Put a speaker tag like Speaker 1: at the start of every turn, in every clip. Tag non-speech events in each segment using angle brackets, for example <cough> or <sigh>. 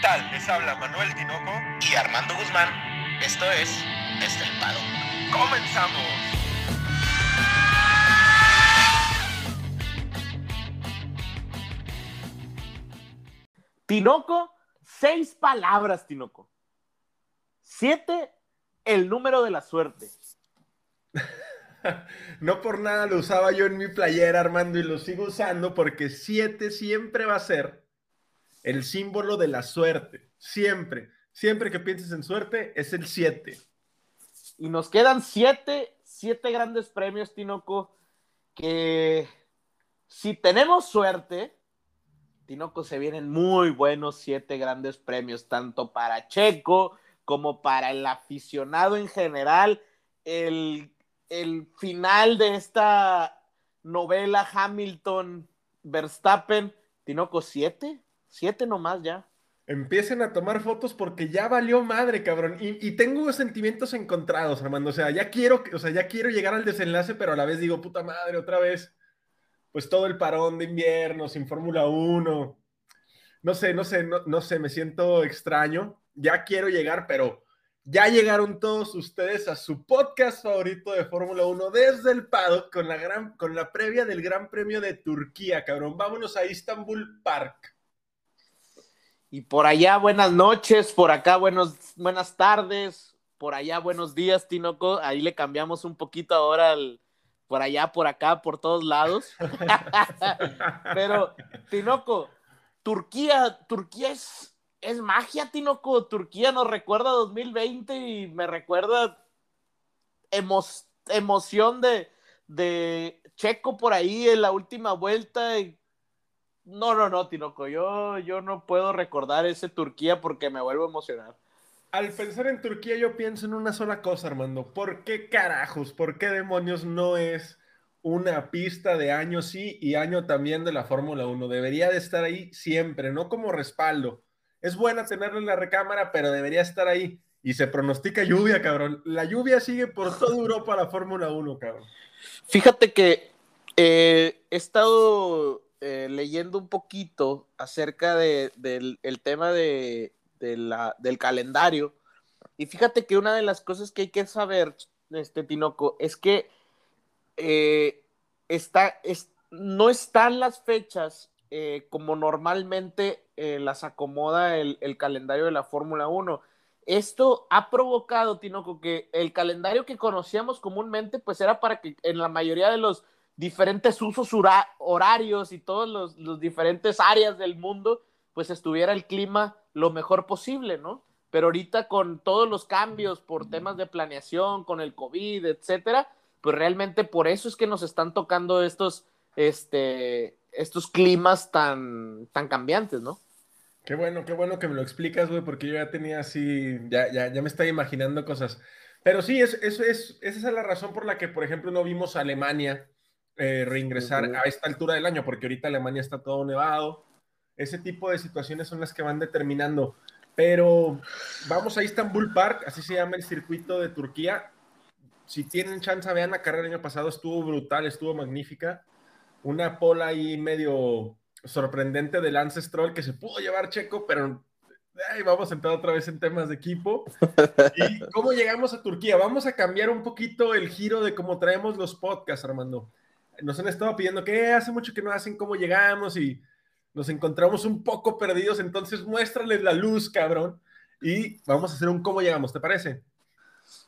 Speaker 1: tal? Les habla Manuel Tinoco
Speaker 2: y Armando Guzmán. Esto es Estelpado.
Speaker 1: ¡Comenzamos!
Speaker 3: Tinoco, seis palabras, Tinoco. Siete, el número de la suerte. <laughs>
Speaker 4: No por nada lo usaba yo en mi playera, Armando, y lo sigo usando porque siete siempre va a ser el símbolo de la suerte. Siempre. Siempre que pienses en suerte, es el siete.
Speaker 3: Y nos quedan siete, siete grandes premios, Tinoco, que si tenemos suerte, Tinoco, se vienen muy buenos siete grandes premios, tanto para Checo como para el aficionado en general. El el final de esta novela Hamilton Verstappen, Tinoco, siete, siete nomás ya.
Speaker 4: Empiecen a tomar fotos porque ya valió madre, cabrón. Y, tengo sentimientos encontrados, Armando. O sea, ya quiero, o sea, ya quiero llegar al desenlace, pero a la vez digo, puta madre, otra vez. Pues todo el parón de invierno, sin Fórmula 1. No sé, no sé, no, no sé, me siento extraño. Ya quiero llegar, pero ya llegaron todos ustedes a su podcast favorito de Fórmula 1 desde el paddock con la, gran, con la previa del Gran Premio de Turquía, cabrón. Vámonos a Istanbul Park.
Speaker 3: Y por allá, buenas noches, por acá, buenos, buenas tardes, por allá, buenos días, Tinoco. Ahí le cambiamos un poquito ahora al, por allá, por acá, por todos lados. <laughs> Pero, Tinoco, Turquía, Turquía es es magia, Tinoco. Turquía nos recuerda 2020 y me recuerda emoción de, de Checo por ahí en la última vuelta. No, no, no, Tinoco. Yo, yo no puedo recordar ese Turquía porque me vuelvo a emocionar.
Speaker 4: Al pensar en Turquía, yo pienso en una sola cosa, Armando. ¿Por qué carajos, por qué demonios no es una pista de año sí y año también de la Fórmula 1? Debería de estar ahí siempre, no como respaldo es buena tenerla en la recámara, pero debería estar ahí. Y se pronostica lluvia, cabrón. La lluvia sigue por toda Europa la Fórmula 1, cabrón.
Speaker 3: Fíjate que eh, he estado eh, leyendo un poquito acerca del tema de, del calendario. Y fíjate que una de las cosas que hay que saber, este Tinoco, es que eh, está, es, no están las fechas eh, como normalmente las acomoda el, calendario de la Fórmula 1. Esto ha provocado, Tinoco, que el calendario que conocíamos comúnmente, pues era para que en la mayoría de los diferentes usos horarios y todos los, los, diferentes áreas del mundo, pues estuviera el clima lo mejor posible, ¿no? Pero ahorita con todos los cambios por temas de planeación, con el COVID, etcétera, pues realmente por eso es que nos están tocando estos, este, estos climas tan, tan cambiantes, ¿no?
Speaker 4: Qué bueno, qué bueno que me lo explicas, güey, porque yo ya tenía así, ya, ya, ya me estaba imaginando cosas. Pero sí, es, es, es, esa es la razón por la que, por ejemplo, no vimos Alemania eh, reingresar a esta altura del año, porque ahorita Alemania está todo nevado. Ese tipo de situaciones son las que van determinando. Pero vamos a Istanbul Park, así se llama el circuito de Turquía. Si tienen chance, vean la carrera del año pasado, estuvo brutal, estuvo magnífica una pola ahí medio sorprendente del Ancestral que se pudo llevar Checo, pero vamos a entrar otra vez en temas de equipo. <laughs> ¿Y cómo llegamos a Turquía? Vamos a cambiar un poquito el giro de cómo traemos los podcasts, Armando. Nos han estado pidiendo que hace mucho que no hacen cómo llegamos y nos encontramos un poco perdidos, entonces muéstrales la luz, cabrón. Y vamos a hacer un cómo llegamos, ¿te parece?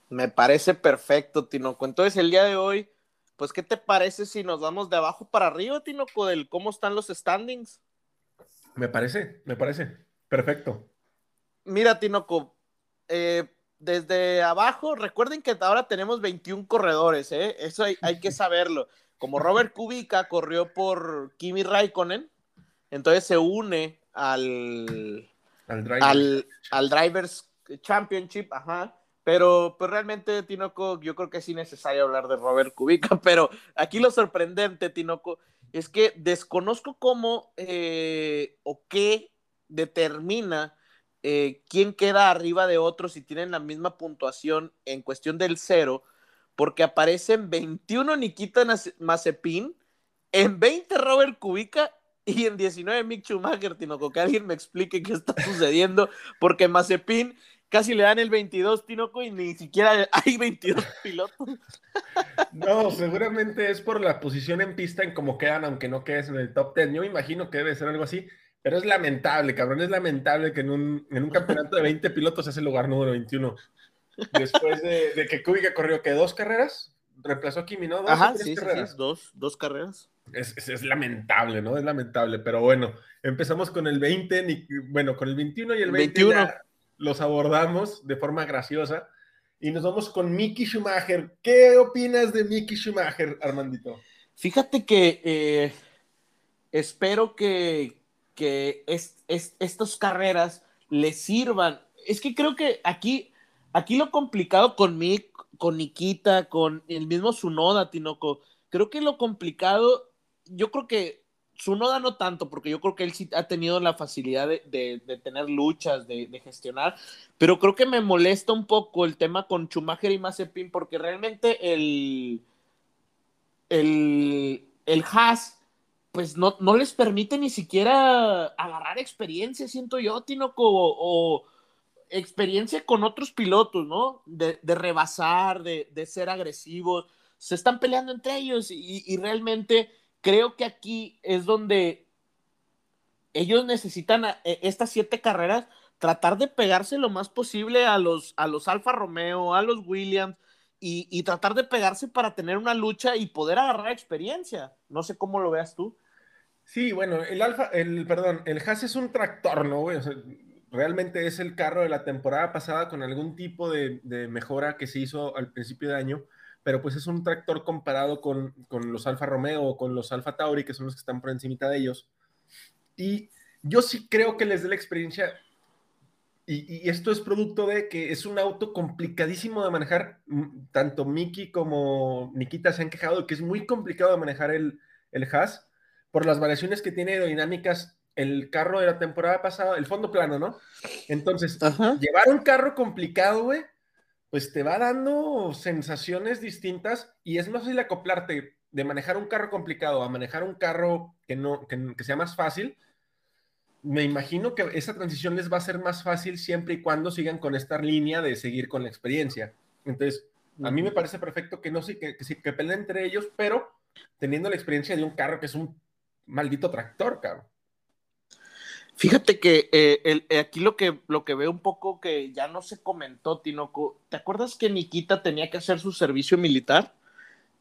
Speaker 3: Me parece perfecto, Tinoco. Entonces el día de hoy pues, ¿qué te parece si nos vamos de abajo para arriba, Tinoco, del cómo están los standings?
Speaker 4: Me parece, me parece. Perfecto.
Speaker 3: Mira, Tinoco, eh, desde abajo, recuerden que ahora tenemos 21 corredores, ¿eh? Eso hay, que saberlo. Como Robert Kubica corrió por Kimi Raikkonen, entonces se une al, al, al Drivers Championship, ajá. Pero pues realmente, Tinoco, yo creo que es innecesario hablar de Robert Kubica, <laughs> pero aquí lo sorprendente, Tinoco, es que desconozco cómo eh, o qué determina eh, quién queda arriba de otros si tienen la misma puntuación en cuestión del cero, porque aparecen 21 Nikita Mazepin, en 20 Robert Kubica y en 19 Mick Schumacher, Tinoco, que alguien me explique qué está <laughs> sucediendo, porque Mazepin casi le dan el 22, Tinoco, y ni siquiera hay 22 <laughs> pilotos.
Speaker 4: No, seguramente es por la posición en pista en cómo quedan, aunque no quedes en el top 10. Yo me imagino que debe ser algo así, pero es lamentable, cabrón, es lamentable que en un, en un campeonato de 20 pilotos es el lugar número 21. Después de, de que Kubica corrió, que ¿Dos carreras? ¿Reemplazó a Kimi, no? ¿Dos
Speaker 3: Ajá, sí, carreras? sí, dos, dos carreras.
Speaker 4: Es, es, es, lamentable, ¿no? Es lamentable, pero bueno, empezamos con el 20, bueno, con el 21 y el 20 21. los abordamos de forma graciosa y nos vamos con Mickey Schumacher. ¿Qué opinas de Mickey Schumacher, Armandito?
Speaker 3: Fíjate que eh, espero que, que es, es, estas carreras le sirvan. Es que creo que aquí, aquí lo complicado con Mick, con Nikita, con el mismo Sunoda, Tinoco, creo que lo complicado yo creo que su noda no tanto, porque yo creo que él sí ha tenido la facilidad de, tener luchas, de, gestionar, pero creo que me molesta un poco el tema con Schumacher y Mazepin, porque realmente el, el, el Haas, pues no, no les permite ni siquiera agarrar experiencia, siento yo, Tinoco, o experiencia con otros pilotos, ¿no? De, rebasar, de, ser agresivos, se están peleando entre ellos y, realmente creo que aquí es donde ellos necesitan e, estas siete carreras tratar de pegarse lo más posible a los, a los Alfa Romeo, a los Williams y, y, tratar de pegarse para tener una lucha y poder agarrar experiencia. No sé cómo lo veas tú.
Speaker 4: Sí, bueno, el Alfa, el, perdón, el Haas es un tractor, ¿no? O sea, realmente es el carro de la temporada pasada con algún tipo de, mejora que se hizo al principio de año pero pues es un tractor comparado con, los Alfa Romeo o con los Alfa Tauri, que son los que están por encima de ellos. Y yo sí creo que les dé la experiencia, y, y, esto es producto de que es un auto complicadísimo de manejar, tanto Miki como Nikita se han quejado de que es muy complicado de manejar el, el Haas por las variaciones que tiene aerodinámicas el carro de la temporada pasada, el fondo plano, ¿no? Entonces, Ajá. llevar un carro complicado, güey, pues te va dando sensaciones distintas y es más fácil acoplarte de manejar un carro complicado a manejar un carro que, no, que, que sea más fácil. Me imagino que esa transición les va a ser más fácil siempre y cuando sigan con esta línea de seguir con la experiencia. Entonces, a mí me parece perfecto que no sí, que, que, que peleen entre ellos, pero teniendo la experiencia de un carro que es un maldito tractor, cabrón.
Speaker 3: Fíjate que eh, el, eh, aquí lo que, lo que veo un poco que ya no se comentó, Tinoco, ¿te acuerdas que Nikita tenía que hacer su servicio militar?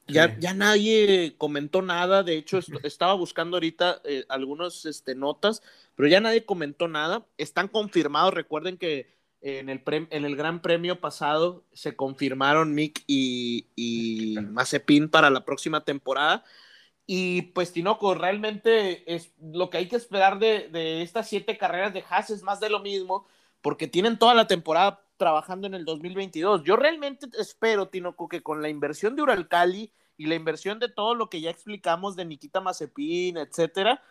Speaker 3: Ya, sí. ya nadie comentó nada, de hecho est <laughs> estaba buscando ahorita eh, algunas este, notas, pero ya nadie comentó nada, están confirmados, recuerden que en el, en el Gran Premio pasado se confirmaron Mick y, y Mazepin para la próxima temporada, y pues Tinoco, realmente es lo que hay que esperar de, de, estas siete carreras de Haas es más de lo mismo, porque tienen toda la temporada trabajando en el 2022. Yo realmente espero, Tinoco, que con la inversión de Uralcali y la inversión de todo lo que ya explicamos de Nikita Mazepin, etcétera,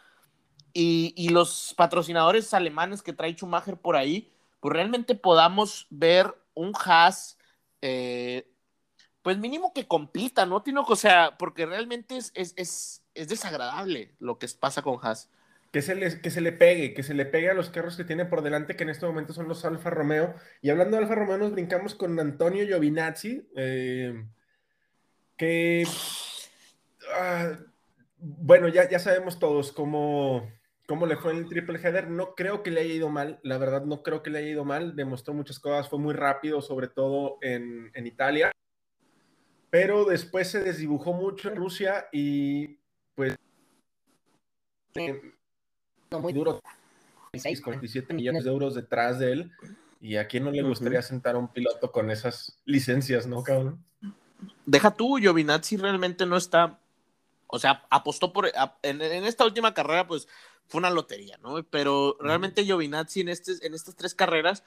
Speaker 3: y, y los patrocinadores alemanes que trae Schumacher por ahí, pues realmente podamos ver un Haas eh, pues mínimo que compita, ¿no, Tino? O sea, porque realmente es, es, es, es desagradable lo que pasa con Haas.
Speaker 4: Que se, le, que se le pegue, que se le pegue a los carros que tiene por delante, que en este momento son los Alfa Romeo. Y hablando de Alfa Romeo, nos brincamos con Antonio Giovinazzi, eh, que, ah, bueno, ya, ya sabemos todos cómo, cómo le fue en el triple header. No creo que le haya ido mal, la verdad no creo que le haya ido mal. Demostró muchas cosas, fue muy rápido, sobre todo en, en Italia pero después se desdibujó mucho en Rusia y pues eh, muy duro. 47 millones de euros detrás de él. Y a quién no le gustaría sentar a un piloto con esas licencias, ¿no, cabrón?
Speaker 3: Deja tú, Giovinazzi realmente no está, o sea, apostó por, en, en esta última carrera pues fue una lotería, ¿no? Pero realmente Giovinazzi en, este, en estas tres carreras,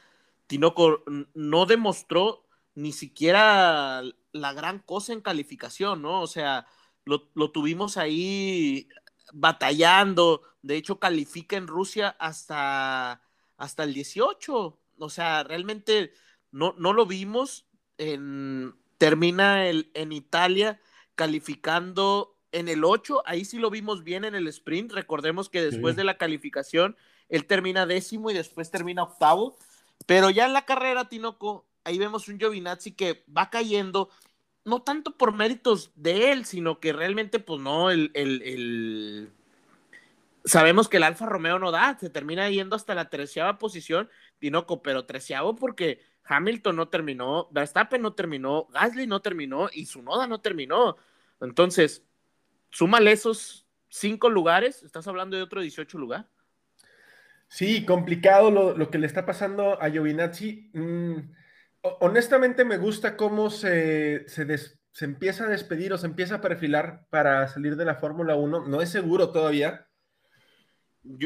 Speaker 3: Tinoco no demostró ni siquiera la gran cosa en calificación, ¿no? O sea, lo, lo, tuvimos ahí batallando, de hecho califica en Rusia hasta, hasta el 18, o sea, realmente no, no lo vimos, en, termina el, en Italia calificando en el 8, ahí sí lo vimos bien en el sprint. Recordemos que después
Speaker 4: Sí.
Speaker 3: de la calificación, él termina décimo y después termina octavo. Pero ya en la carrera, Tinoco, ahí vemos un Giovinazzi que va cayendo, no tanto por méritos de él, sino que realmente, pues no, el, el- sabemos que el Alfa Romeo no da, se termina yendo hasta la treceava posición, Tinoco, pero treceavo porque Hamilton no terminó, Verstappen no terminó, Gasly no terminó y Tsunoda no terminó. Entonces, súmale esos cinco lugares, estás hablando de otro 18 lugar.
Speaker 4: Sí, complicado lo, lo que le está pasando a Giovinazzi. Mm, honestamente me gusta cómo se, se, des- se empieza a despedir o se empieza a perfilar para salir de la Fórmula 1. No es seguro todavía.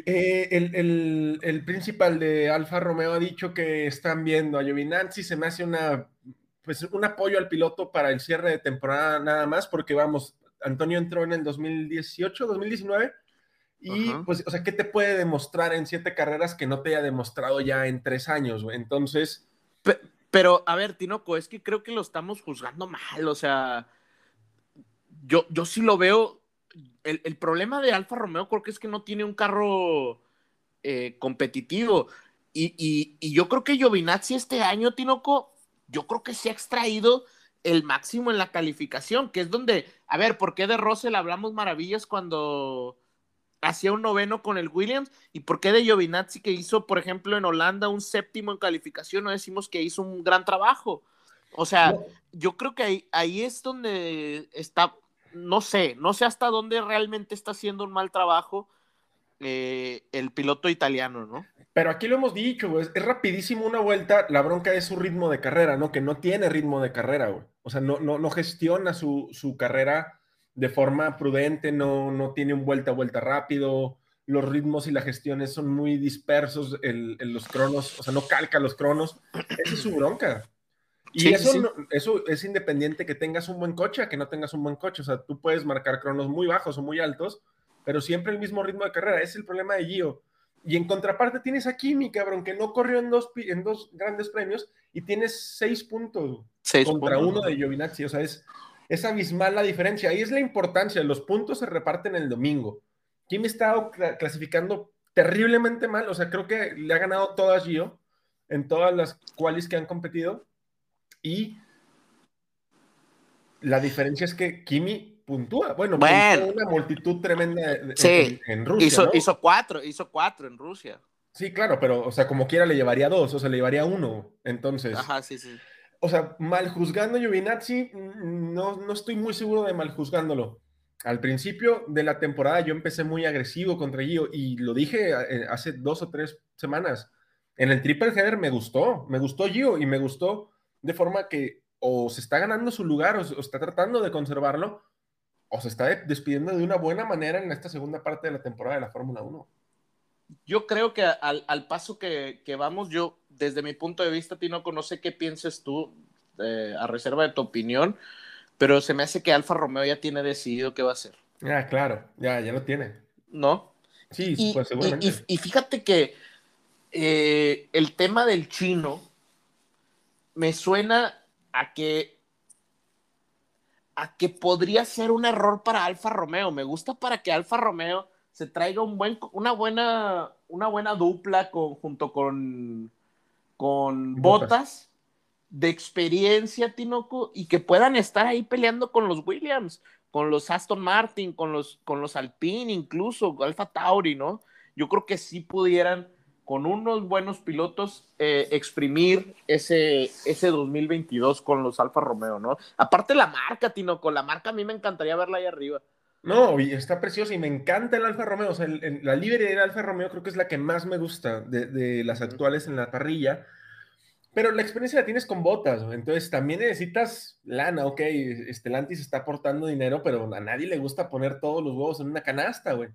Speaker 4: Eh, el, el- el principal de Alfa Romeo ha dicho que están viendo a Giovinazzi, se me hace una, pues, un apoyo al piloto para el cierre de temporada nada más, porque vamos, Antonio entró en el 2018, 2019, y
Speaker 3: Ajá.
Speaker 4: pues, o sea, ¿qué te puede demostrar en siete carreras que no te haya demostrado ya en tres años? Entonces,
Speaker 3: Pe- Pero, a ver, Tinoco, es que creo que lo estamos juzgando mal, o sea, yo, yo sí lo veo, el, el problema de Alfa Romeo creo que es que no tiene un carro eh, competitivo, y, y- yo creo que Giovinazzi este año, Tinoco, yo creo que se ha extraído el máximo en la calificación, que es donde, a ver, ¿por qué de Russell hablamos maravillas cuando hacía un noveno con el Williams? ¿Y por qué de Giovinazzi que hizo, por ejemplo, en Holanda un séptimo en calificación? No decimos que hizo un gran trabajo. O sea,
Speaker 4: no,
Speaker 3: yo creo que ahí, ahí es donde está, no sé, no sé hasta dónde realmente está haciendo un mal trabajo eh, el piloto italiano, ¿no?
Speaker 4: Pero aquí lo hemos dicho, güey, es rapidísimo una vuelta, la bronca es su ritmo de carrera, ¿no? Que no tiene ritmo de carrera, güey. O sea, no, no, no gestiona su, su carrera de forma prudente, no, no tiene un vuelta a vuelta rápido, los ritmos y las gestiones son muy dispersos, el, el- los cronos, o sea, no calca los cronos. Esa es su bronca. Y
Speaker 3: Sí,
Speaker 4: eso,
Speaker 3: sí.
Speaker 4: no- eso es independiente que tengas un buen coche a que no tengas un buen coche. O sea, tú puedes marcar cronos muy bajos o muy altos, pero siempre el mismo ritmo de carrera. Ese es el problema de Gio. Y en contraparte tienes a Kimi, cabrón, que no corrió en dos, en dos grandes premios y tienes seis puntos
Speaker 3: Seis
Speaker 4: contra
Speaker 3: puntos,
Speaker 4: uno
Speaker 3: ¿no?
Speaker 4: de Giovinazzi. O sea, es, es abismal la diferencia. Ahí es la importancia. Los puntos se reparten el domingo. Kimi está cla- clasificando terriblemente mal. O sea, creo que le ha ganado todas Gio en todas las qualis que han competido. Y la diferencia es que Kimi puntúa. Bueno,
Speaker 3: Bueno.
Speaker 4: puntúa una multitud tremenda
Speaker 3: Sí.
Speaker 4: en, en Rusia.
Speaker 3: hizo,
Speaker 4: ¿no?
Speaker 3: hizo cuatro, hizo cuatro en Rusia.
Speaker 4: Sí, claro, pero, o sea, como quiera le llevaría dos, o sea, le llevaría uno. Entonces,
Speaker 3: Ajá, sí, sí.
Speaker 4: O sea, mal juzgando Giovinazzi, mm, no, no estoy muy seguro de mal juzgándolo. Al principio de la temporada yo empecé muy agresivo contra Gio y lo dije eh, hace dos o tres semanas. En el triple header me gustó, me gustó Gio y me gustó de forma que o se está ganando su lugar o, o está tratando de conservarlo o se está de- despidiendo de una buena manera en esta segunda parte de la temporada de la Fórmula 1.
Speaker 3: Yo creo que al, al paso que, que vamos, yo, desde mi punto de vista, Tinoco, no sé qué pienses tú, eh, a reserva de tu opinión, pero se me hace que Alfa Romeo ya tiene decidido qué va a hacer,
Speaker 4: Ah, claro, ya, ya lo tiene.
Speaker 3: ¿no?
Speaker 4: Sí,
Speaker 3: Y,
Speaker 4: pues seguramente.
Speaker 3: y- y- y fíjate que eh, el tema del chino me suena a que a que podría ser un error para Alfa Romeo. Me gusta para que Alfa Romeo se traiga un buen, una buena, una buena dupla con, junto con, con. Botas de experiencia, Tinoco, y que puedan estar ahí peleando con los Williams, con los Aston Martin, con los, con los Alpine, incluso Alfa Tauri, ¿no? Yo creo que sí pudieran, con unos buenos pilotos, eh, exprimir ese, ese 2022 con los Alfa Romeo, ¿no? Aparte la marca, Tinoco, la marca a mí me encantaría verla ahí arriba.
Speaker 4: No, y está preciosa y me encanta el Alfa Romeo. O sea, el- el- la libre del Alfa Romeo creo que es la que más me gusta de, de las actuales en la parrilla. Pero la experiencia la tienes con botas, entonces también necesitas lana, ok, Estelantis está aportando dinero, pero a nadie le gusta poner todos los huevos en una canasta, güey.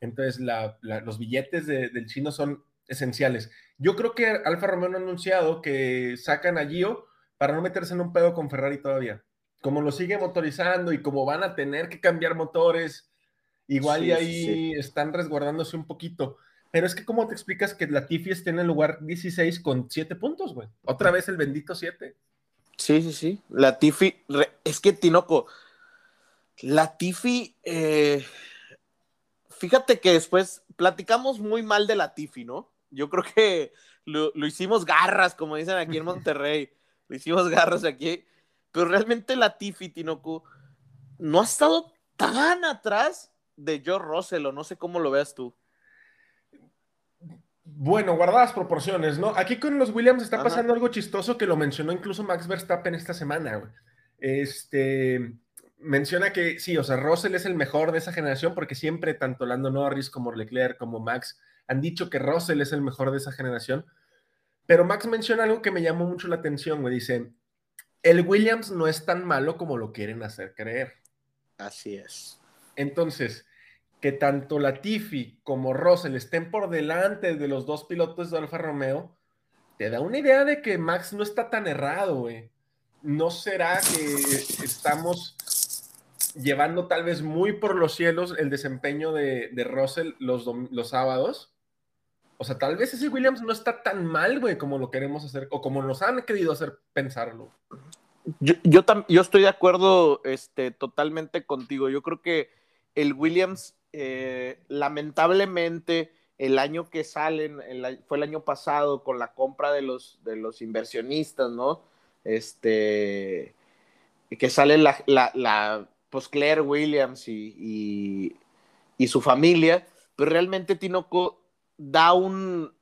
Speaker 4: Entonces la- la- los billetes de- del chino son esenciales. Yo creo que Alfa Romeo no ha anunciado que sacan a Gio para no meterse en un pedo con Ferrari todavía. Como lo sigue motorizando y como van a tener que cambiar motores, igual
Speaker 3: Sí,
Speaker 4: y ahí
Speaker 3: sí.
Speaker 4: están resguardándose un poquito. Pero es que, ¿cómo te explicas que Latifi esté en el lugar 16 con 7 puntos, güey? Otra vez el bendito 7.
Speaker 3: Sí, sí, sí. La Tiffy, es que Tinoco, Latifi, eh, fíjate que después platicamos muy mal de Latifi, ¿no? Yo creo que lo, lo hicimos garras, como dicen aquí en <laughs> Monterrey. lo hicimos garras aquí. Pero realmente Latifi, Tinoco, no ha estado tan atrás de Joe Russell, o no sé cómo lo veas tú.
Speaker 4: Bueno, guardadas proporciones, ¿no? Aquí con los Williams está pasando algo chistoso que lo mencionó incluso Max Verstappen esta semana, güey. Este menciona que sí, o sea, Russell es el mejor de esa generación porque siempre tanto Lando Norris como Leclerc como Max han dicho que Russell es el mejor de esa generación. Pero Max menciona algo que me llamó mucho la atención, güey. Dice, el Williams no es tan malo como lo quieren hacer creer.
Speaker 3: Así es.
Speaker 4: Entonces, que tanto Latifi como Russell estén por delante de los dos pilotos de Alfa Romeo, te da una idea de que Max no está tan errado, güey. ¿No será que estamos llevando tal vez muy por los cielos el desempeño de, Russell los, los sábados? O sea, tal vez ese Williams no está tan mal, güey, como lo queremos hacer, o como nos han querido hacer pensarlo.
Speaker 3: Yo, yo, estoy de acuerdo este, totalmente contigo. Yo creo que el Williams eh, lamentablemente el año que salen, fue el año pasado con la compra de los, de los inversionistas, ¿no? Este, que sale la, la, pues Claire Williams y, y, su familia, pero realmente Tinoco da un,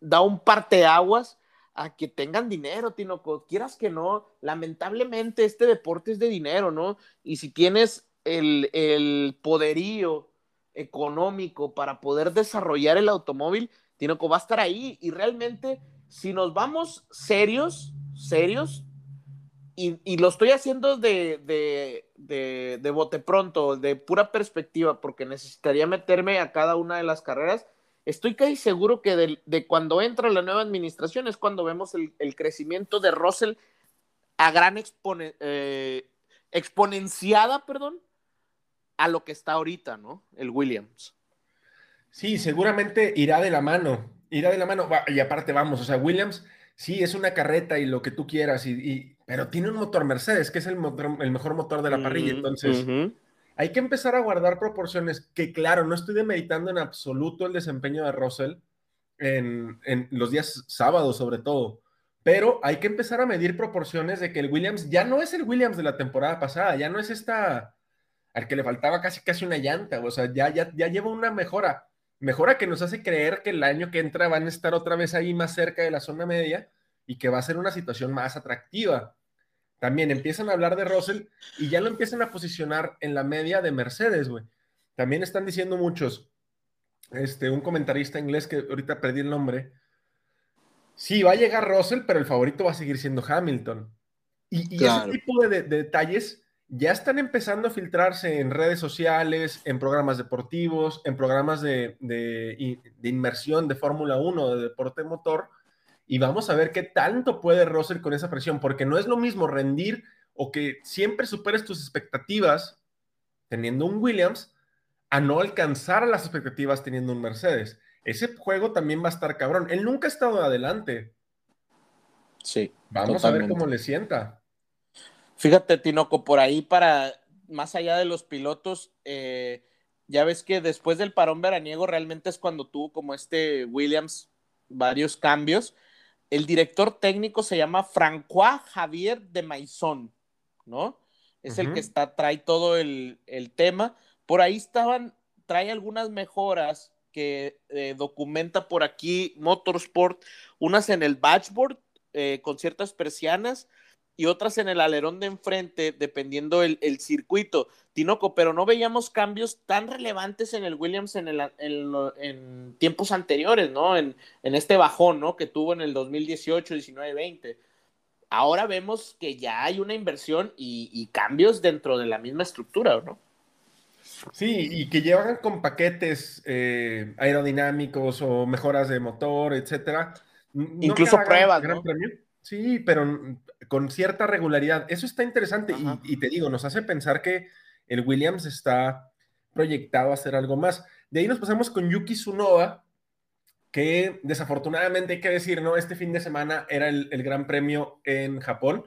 Speaker 3: da un parteaguas a que tengan dinero, Tinoco, quieras que no, lamentablemente este deporte es de dinero, ¿no? Y si tienes el, el poderío económico para poder desarrollar el automóvil, Tinoco va a estar ahí. Y realmente, si nos vamos serios, serios, y, lo estoy haciendo de, de, de, bote pronto, de pura perspectiva, porque necesitaría meterme a cada una de las carreras. Estoy casi seguro que de, cuando entra la nueva administración es cuando vemos el, crecimiento de Russell a gran eh, exponenciada, perdón, a lo que está ahorita, ¿no? El Williams.
Speaker 4: Sí, seguramente irá de la mano, irá de la mano. Y aparte, vamos, o sea, Williams sí es una carreta y lo que tú quieras, y, pero tiene un motor Mercedes, que es el, el mejor motor de la parrilla. Entonces, hay que empezar a guardar proporciones. Que claro, no estoy demeritando en absoluto el desempeño de Russell en, en los días sábados, sobre todo. Pero hay que empezar a medir proporciones de que el Williams ya no es el Williams de la temporada pasada, ya no es esta al que le faltaba casi casi una llanta, o sea, ya, ya, ya lleva una mejora, mejora que nos hace creer que el año que entra van a estar otra vez ahí más cerca de la zona media y que va a ser una situación más atractiva. También empiezan a hablar de Russell y ya lo empiezan a posicionar en la media de Mercedes, güey. También están diciendo muchos, este, un comentarista inglés que ahorita perdí el nombre, sí, va a llegar Russell, pero el favorito va a seguir siendo Hamilton. Y, ese tipo de, de detalles ya están empezando a filtrarse en redes sociales, en programas deportivos, en programas de, inmersión de Fórmula 1, de deporte motor, y vamos a ver qué tanto puede Russell con esa presión, porque no es lo mismo rendir o que siempre superes tus expectativas teniendo un Williams a no alcanzar las expectativas teniendo un Mercedes. Ese juego también va a estar cabrón. Él nunca ha estado adelante.
Speaker 3: Sí.
Speaker 4: Vamos a ver cómo le sienta.
Speaker 3: Fíjate, Tinoco, por ahí para más allá de los pilotos, eh, ya ves que después del parón veraniego realmente es cuando tuvo como este Williams varios cambios. El director técnico se llama Francois Javier de Maison, ¿no? Es el que está, trae todo el, tema. Por ahí estaban, trae algunas mejoras que eh, documenta por aquí Motorsport, unas en el dashboard eh, con ciertas persianas y otras en el alerón de enfrente, dependiendo el, el circuito. Tinoco, pero no veíamos cambios tan relevantes en el Williams en, el, en, tiempos anteriores, ¿no? En, en, este bajón, ¿no? Que tuvo en el 2018, 19, 20. Ahora vemos que ya hay una inversión y, cambios dentro de la misma estructura, ¿no?
Speaker 4: Sí, y que llevan con paquetes eh, aerodinámicos o mejoras de motor, etcétera.
Speaker 3: Incluso pruebas, ¿no?
Speaker 4: Sí, pero con cierta regularidad. Eso está interesante y, te digo, nos hace pensar que el Williams está proyectado a hacer algo más. De ahí nos pasamos con Yuki Tsunoda, que desafortunadamente hay que decir, ¿no? Este fin de semana era el, Gran Premio en Japón.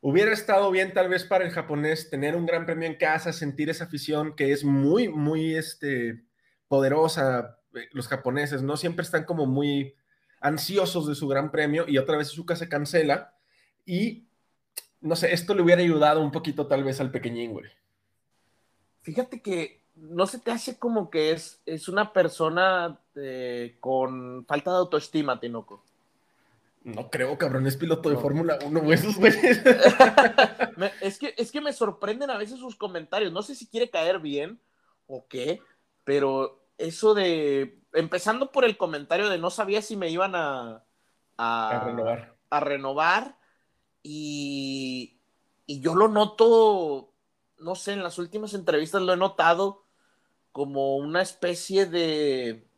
Speaker 4: hubiera estado bien tal vez para el japonés tener un gran premio en casa, sentir esa afición que es muy, muy este, poderosa. Eh, los japoneses, ¿no? Siempre están como muy ansiosos de su gran premio y otra vez Suzuka se cancela y no sé, esto le hubiera ayudado un poquito tal vez al pequeñín, güey.
Speaker 3: Fíjate que no se te hace como que es, es una persona eh, con falta de autoestima, Tinoco.
Speaker 4: No creo, cabrón, es piloto de Fórmula 1, güey, esos güeyes. <laughs>
Speaker 3: es, que, es que me sorprenden a veces sus comentarios. No sé si quiere caer bien o qué, pero eso de. Empezando por el comentario de no sabía si me iban a.
Speaker 4: A, renovar.
Speaker 3: A renovar. Y, y yo lo noto, no sé, en las últimas entrevistas lo he notado como una especie de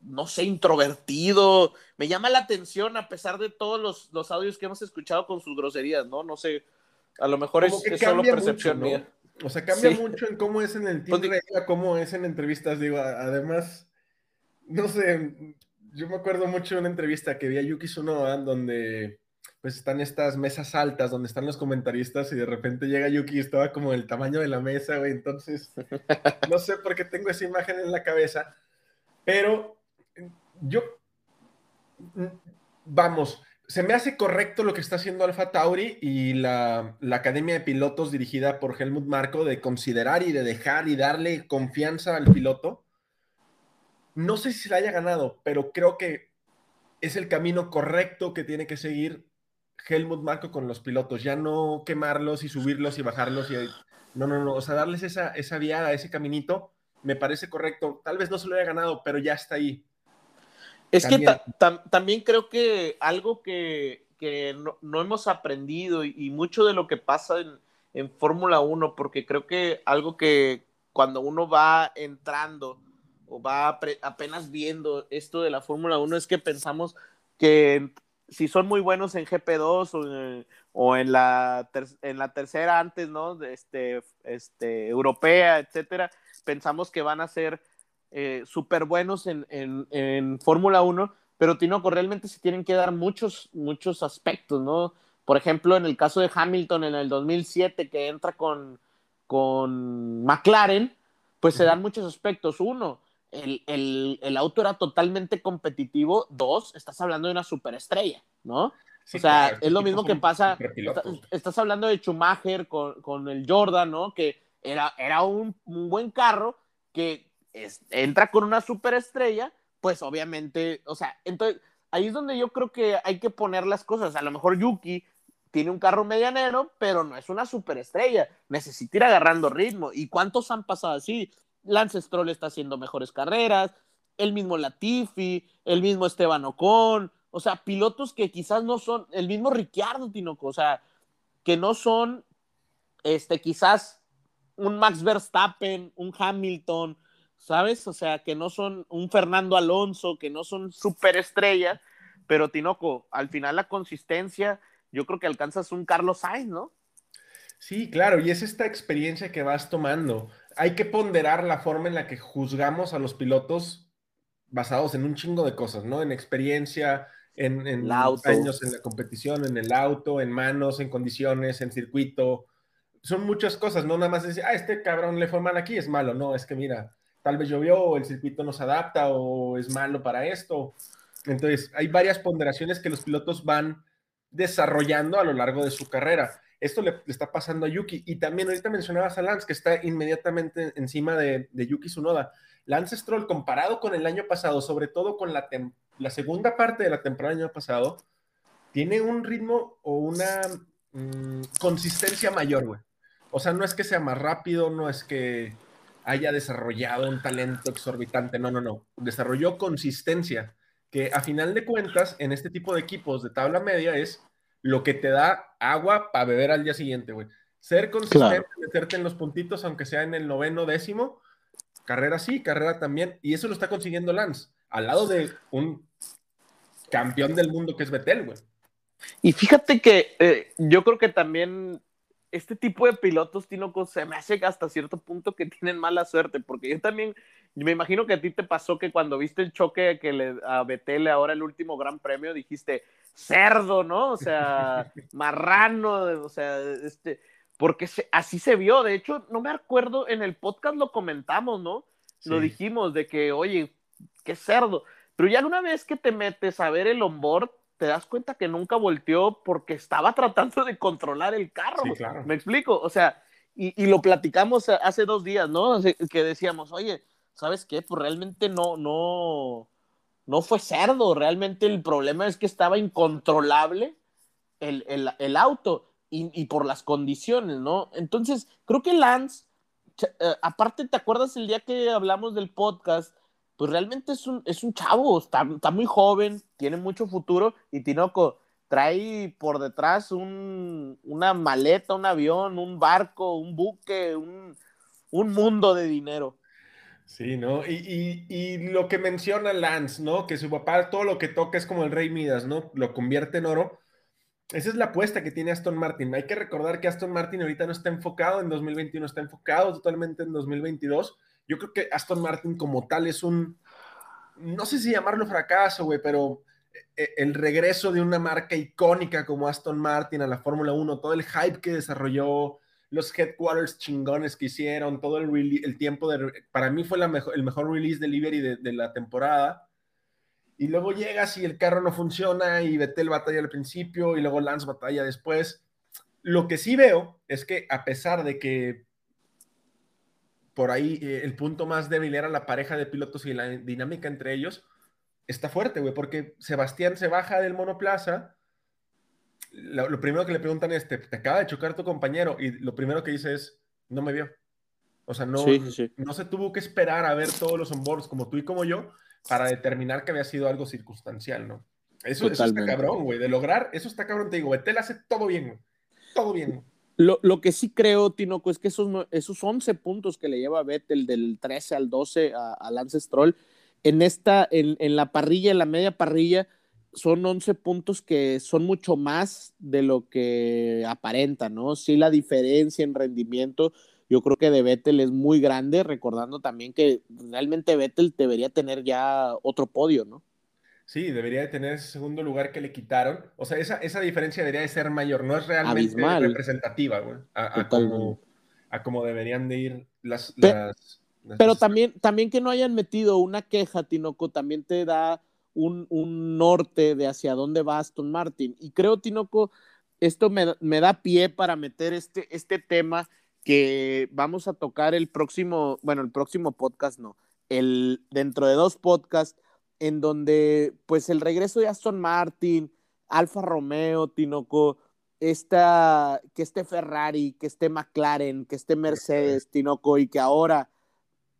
Speaker 3: no sé, introvertido. Me llama la atención a pesar de todos los, audios que hemos escuchado con sus groserías, ¿no? No sé, a lo mejor es, solo percepción mía.
Speaker 4: O sea, cambia mucho en cómo es en el team pues, cómo es en entrevistas. Digo, además, no sé, yo me acuerdo mucho de una entrevista que vi a Yuki Tsunoda donde pues están estas mesas altas donde están los comentaristas y de repente llega Yuki y estaba como el tamaño de la mesa, güey. Entonces, <laughs> no sé por qué tengo esa imagen en la cabeza, pero yo, vamos, se me hace correcto lo que está haciendo Alfa Tauri y la, Academia de Pilotos dirigida por Helmut Marco de considerar y de dejar y darle confianza al piloto. No sé si se la haya ganado, pero creo que es el camino correcto que tiene que seguir Helmut Marco con los pilotos. Ya no quemarlos y subirlos y bajarlos. Y, no, no, no. O sea, darles esa, esa viada, ese caminito, me parece correcto. Tal vez no se lo haya ganado, pero ya está ahí.
Speaker 3: Es que también creo que algo que, no, hemos aprendido y, mucho de lo que pasa en, Fórmula 1, porque creo que algo que cuando uno va entrando o va apenas viendo esto de la Fórmula 1 es que pensamos que si son muy buenos en GP2 o, en, la en la tercera antes, ¿no? Este, este, europea, etcétera, pensamos que van a ser eh, súper buenos en, en, Fórmula 1, pero Tinoco, realmente se tienen que dar muchos, muchos aspectos, ¿no? Por ejemplo, en el caso de Hamilton en el 2007, que entra con, con McLaren, pues se dan muchos aspectos. Uno, el, el, el, auto era totalmente competitivo. Dos, estás hablando de una superestrella, ¿no? o sea, es lo mismo que pasa. estás hablando de Schumacher con, con, el Jordan, ¿no? Que era, era un, un buen carro que entra con una superestrella, pues obviamente, o sea, entonces ahí es donde yo creo que hay que poner las cosas. A lo mejor Yuki tiene un carro medianero, pero no es una superestrella. Necesita ir agarrando ritmo. ¿Y cuántos han pasado así? Lance Stroll está haciendo mejores carreras, el mismo Latifi, el mismo Esteban Ocon, o sea, pilotos que quizás no son, el mismo Ricciardo Tinoco, o sea, que no son, este, quizás un Max Verstappen, un Hamilton, ¿sabes? O sea, que no son un Fernando Alonso, que no son superestrellas, pero Tinoco, al final la consistencia, yo creo que alcanzas un Carlos Sainz, ¿no?
Speaker 4: Sí, claro, y es esta experiencia que vas tomando. Hay que ponderar la forma en la que juzgamos a los pilotos basados en un chingo de cosas, ¿no? En experiencia, en, en años en la competición, en el auto, en manos, en condiciones, en circuito. Son muchas cosas, no nada más decir, ah, este cabrón le fue mal aquí, es malo. No, es que mira, tal vez llovió o el circuito no se adapta o es malo para esto. Entonces, hay varias ponderaciones que los pilotos van desarrollando a lo largo de su carrera. Esto le, está pasando a Yuki. Y también ahorita mencionabas a Lance, que está inmediatamente encima de, Yuki Tsunoda. Lance Stroll, comparado con el año pasado, sobre todo con la, segunda parte de la temporada del año pasado, tiene un ritmo o una mm, consistencia mayor, güey. O sea, no es que sea más rápido, no es que haya desarrollado un talento exorbitante. No, no, no. Desarrolló consistencia, que a final de cuentas, en este tipo de equipos de tabla media es lo que te da agua para beber al día siguiente, güey. Ser consistente, meterte en los puntitos, aunque sea en el noveno décimo, carrera sí, carrera también, y eso lo está consiguiendo Lance, al lado de un campeón del mundo que es Betel, güey.
Speaker 3: Y fíjate que eh, yo creo que también este tipo de pilotos, Tinoco, se me hace hasta cierto punto que tienen mala suerte, porque yo también, me imagino que a ti te pasó que cuando viste el choque que le, a Betel ahora el último gran premio, dijiste, cerdo, ¿no? O sea, <laughs> marrano, o sea, este, porque así se vio, de hecho, no me acuerdo, en el podcast lo comentamos, ¿no? Lo dijimos de que, oye, qué cerdo, pero ya una vez que te metes a ver el onboard, te das cuenta que nunca volteó porque estaba tratando de controlar el carro. ¿Me explico? O sea, y, lo platicamos hace dos días, ¿no? Que decíamos, oye, ¿sabes qué? Pues realmente no, no, no fue cerdo, realmente el problema es que estaba incontrolable el, auto y, por las condiciones, ¿no? Entonces, creo que Lance, eh, aparte, ¿te acuerdas el día que hablamos del podcast? pues realmente es un, es un chavo, está, muy joven, tiene mucho futuro y Tinoco trae por detrás una maleta, un avión, un barco, un buque, un, mundo de dinero.
Speaker 4: Sí, ¿no? Y, lo que menciona Lance, ¿no? Que su papá todo lo que toca es como el rey Midas, ¿no? Lo convierte en oro. Esa es la apuesta que tiene Aston Martin. Hay que recordar que Aston Martin ahorita no está enfocado en 2021, está enfocado totalmente en 2022 yo creo que Aston Martin como tal es un, no sé si llamarlo fracaso, güey, pero eh, el regreso de una marca icónica como Aston Martin a la Fórmula 1, todo el hype que desarrolló, los headquarters chingones que hicieron, todo el, el tiempo de... Para mí fue la mejor, el mejor release delivery de, de la temporada. Y luego llegas y el carro no funciona y Vettel batalla al principio y luego Lance batalla después. Lo que sí veo es que a pesar de que por ahí eh, el punto más débil era la pareja de pilotos y la dinámica entre ellos, está fuerte, güey, porque Sebastián se baja del monoplaza. Lo, primero que le preguntan es, te, acaba de chocar tu compañero, y lo primero que dice es, no me vio. O sea, no, no se tuvo que esperar a ver todos los onboards como tú y como yo para determinar que había sido algo circunstancial, ¿no? Eso, eso está cabrón, güey. De lograr, eso está cabrón, te digo, Betel hace todo bien, Todo bien.
Speaker 3: Lo, que sí creo, Tinoco, es que esos, esos 11 puntos que le lleva Vettel del 13 al 12 a, Lance Stroll, en, esta, en, la parrilla, en la media parrilla, son 11 puntos que son mucho más de lo que aparenta, ¿no? Sí, la diferencia en rendimiento, yo creo que de Vettel es muy grande, recordando también que realmente Vettel debería tener ya otro podio, ¿no?
Speaker 4: Sí, debería de tener ese segundo lugar que le quitaron. O sea, esa, esa diferencia debería de ser mayor. No es realmente representativa, güey. A, como, deberían de ir las...
Speaker 3: Pero, también, también que no hayan metido una queja, Tinoco, también te da un, norte de hacia dónde va Aston Martin. Y creo, Tinoco, esto me, me da pie para meter este, este tema que vamos a tocar el próximo, bueno, el próximo podcast no, el, dentro de dos podcasts en donde pues el regreso de Aston Martin, Alfa Romeo, Tinoco, esta, que esté Ferrari, que esté McLaren, que esté Mercedes, Tinoco, y que ahora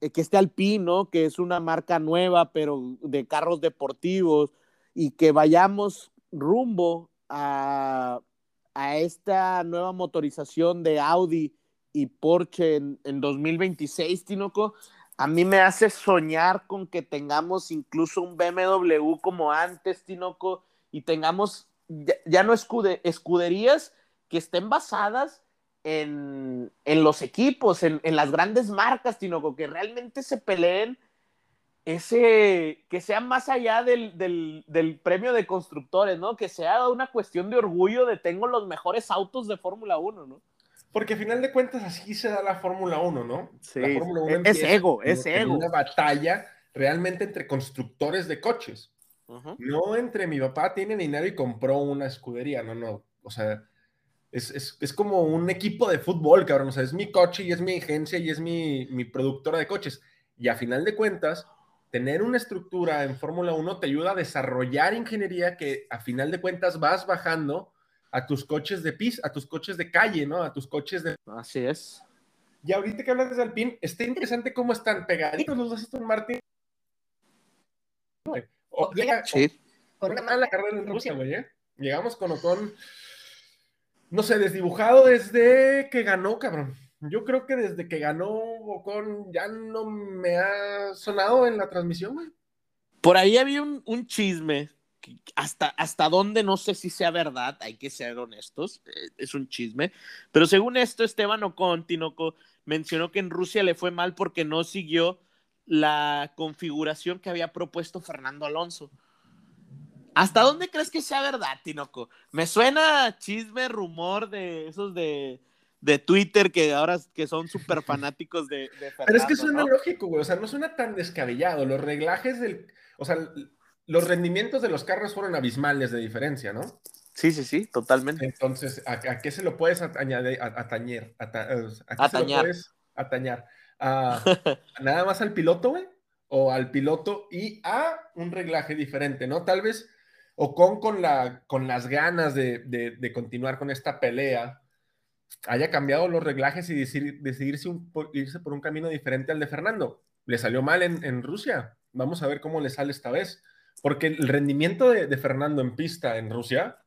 Speaker 3: que esté Alpine, que es una marca nueva, pero de carros deportivos, y que vayamos rumbo a, a esta nueva motorización de Audi y Porsche en, en 2026, Tinoco, a mí me hace soñar con que tengamos incluso un BMW como antes, Tinoco, y tengamos ya, no escuderías que estén basadas en, los equipos, en, las grandes marcas, Tinoco, que realmente se peleen ese, que sea más allá del, del, premio de constructores, ¿no? Que sea una cuestión de orgullo de tengo los mejores autos de Fórmula 1, ¿no?
Speaker 4: Porque a final de cuentas así se da la Fórmula 1, ¿no?
Speaker 3: Sí, la Fórmula 1 es ego, es ego.
Speaker 4: Una batalla realmente entre constructores de coches. No entre mi papá tiene dinero y compró una escudería, no, no. O sea, es, como un equipo de fútbol, cabrón. O sea, es mi coche y es mi agencia y es mi, mi productora de coches. Y a final de cuentas, tener una estructura en Fórmula 1 te ayuda a desarrollar ingeniería que a final de cuentas vas bajando a tus coches de pis, a tus coches de calle, ¿no? A tus coches de...
Speaker 3: Así es.
Speaker 4: Y ahorita que hablas de Alpine, está interesante cómo están pegaditos los dos Aston Martin. O, llega, sí. con una mala carrera en Rusia, güey, ¿eh? Llegamos con Ocon, no sé, desdibujado desde que ganó, cabrón. Yo creo que desde que ganó Ocon ya no me ha sonado en la transmisión, güey.
Speaker 3: Por ahí había un, chisme hasta, hasta no sé si sea verdad, hay que ser honestos, eh, es un chisme, pero según esto, Esteban Ocon, Tinoco, mencionó que en Rusia le fue mal porque no siguió la configuración que había propuesto Fernando Alonso. ¿Hasta dónde crees que sea verdad, Tinoco? Me suena chisme, rumor de esos de, de Twitter que ahora que son súper fanáticos de, de Fernando, <laughs>
Speaker 4: Pero es que suena
Speaker 3: ¿no?
Speaker 4: lógico, güey. O sea, no suena tan descabellado. Los reglajes del. O sea, los rendimientos de los carros fueron abismales de diferencia, ¿no?
Speaker 3: Sí, sí, sí, totalmente.
Speaker 4: Entonces, ¿a, a qué se lo puedes añadir, atañer? Ata, ¿A qué
Speaker 3: Atañar.
Speaker 4: se lo puedes atañar? ¿A, <laughs> ¿Nada más al piloto, güey? ¿O al piloto y a un reglaje diferente, ¿no? Tal vez Ocon con, la, con las ganas de, de, de continuar con esta pelea haya cambiado los reglajes y decidir, decidirse un, irse por un camino diferente al de Fernando. Le salió mal en, en, Rusia. Vamos a ver cómo le sale esta vez. Porque el rendimiento de, de Fernando en pista en Rusia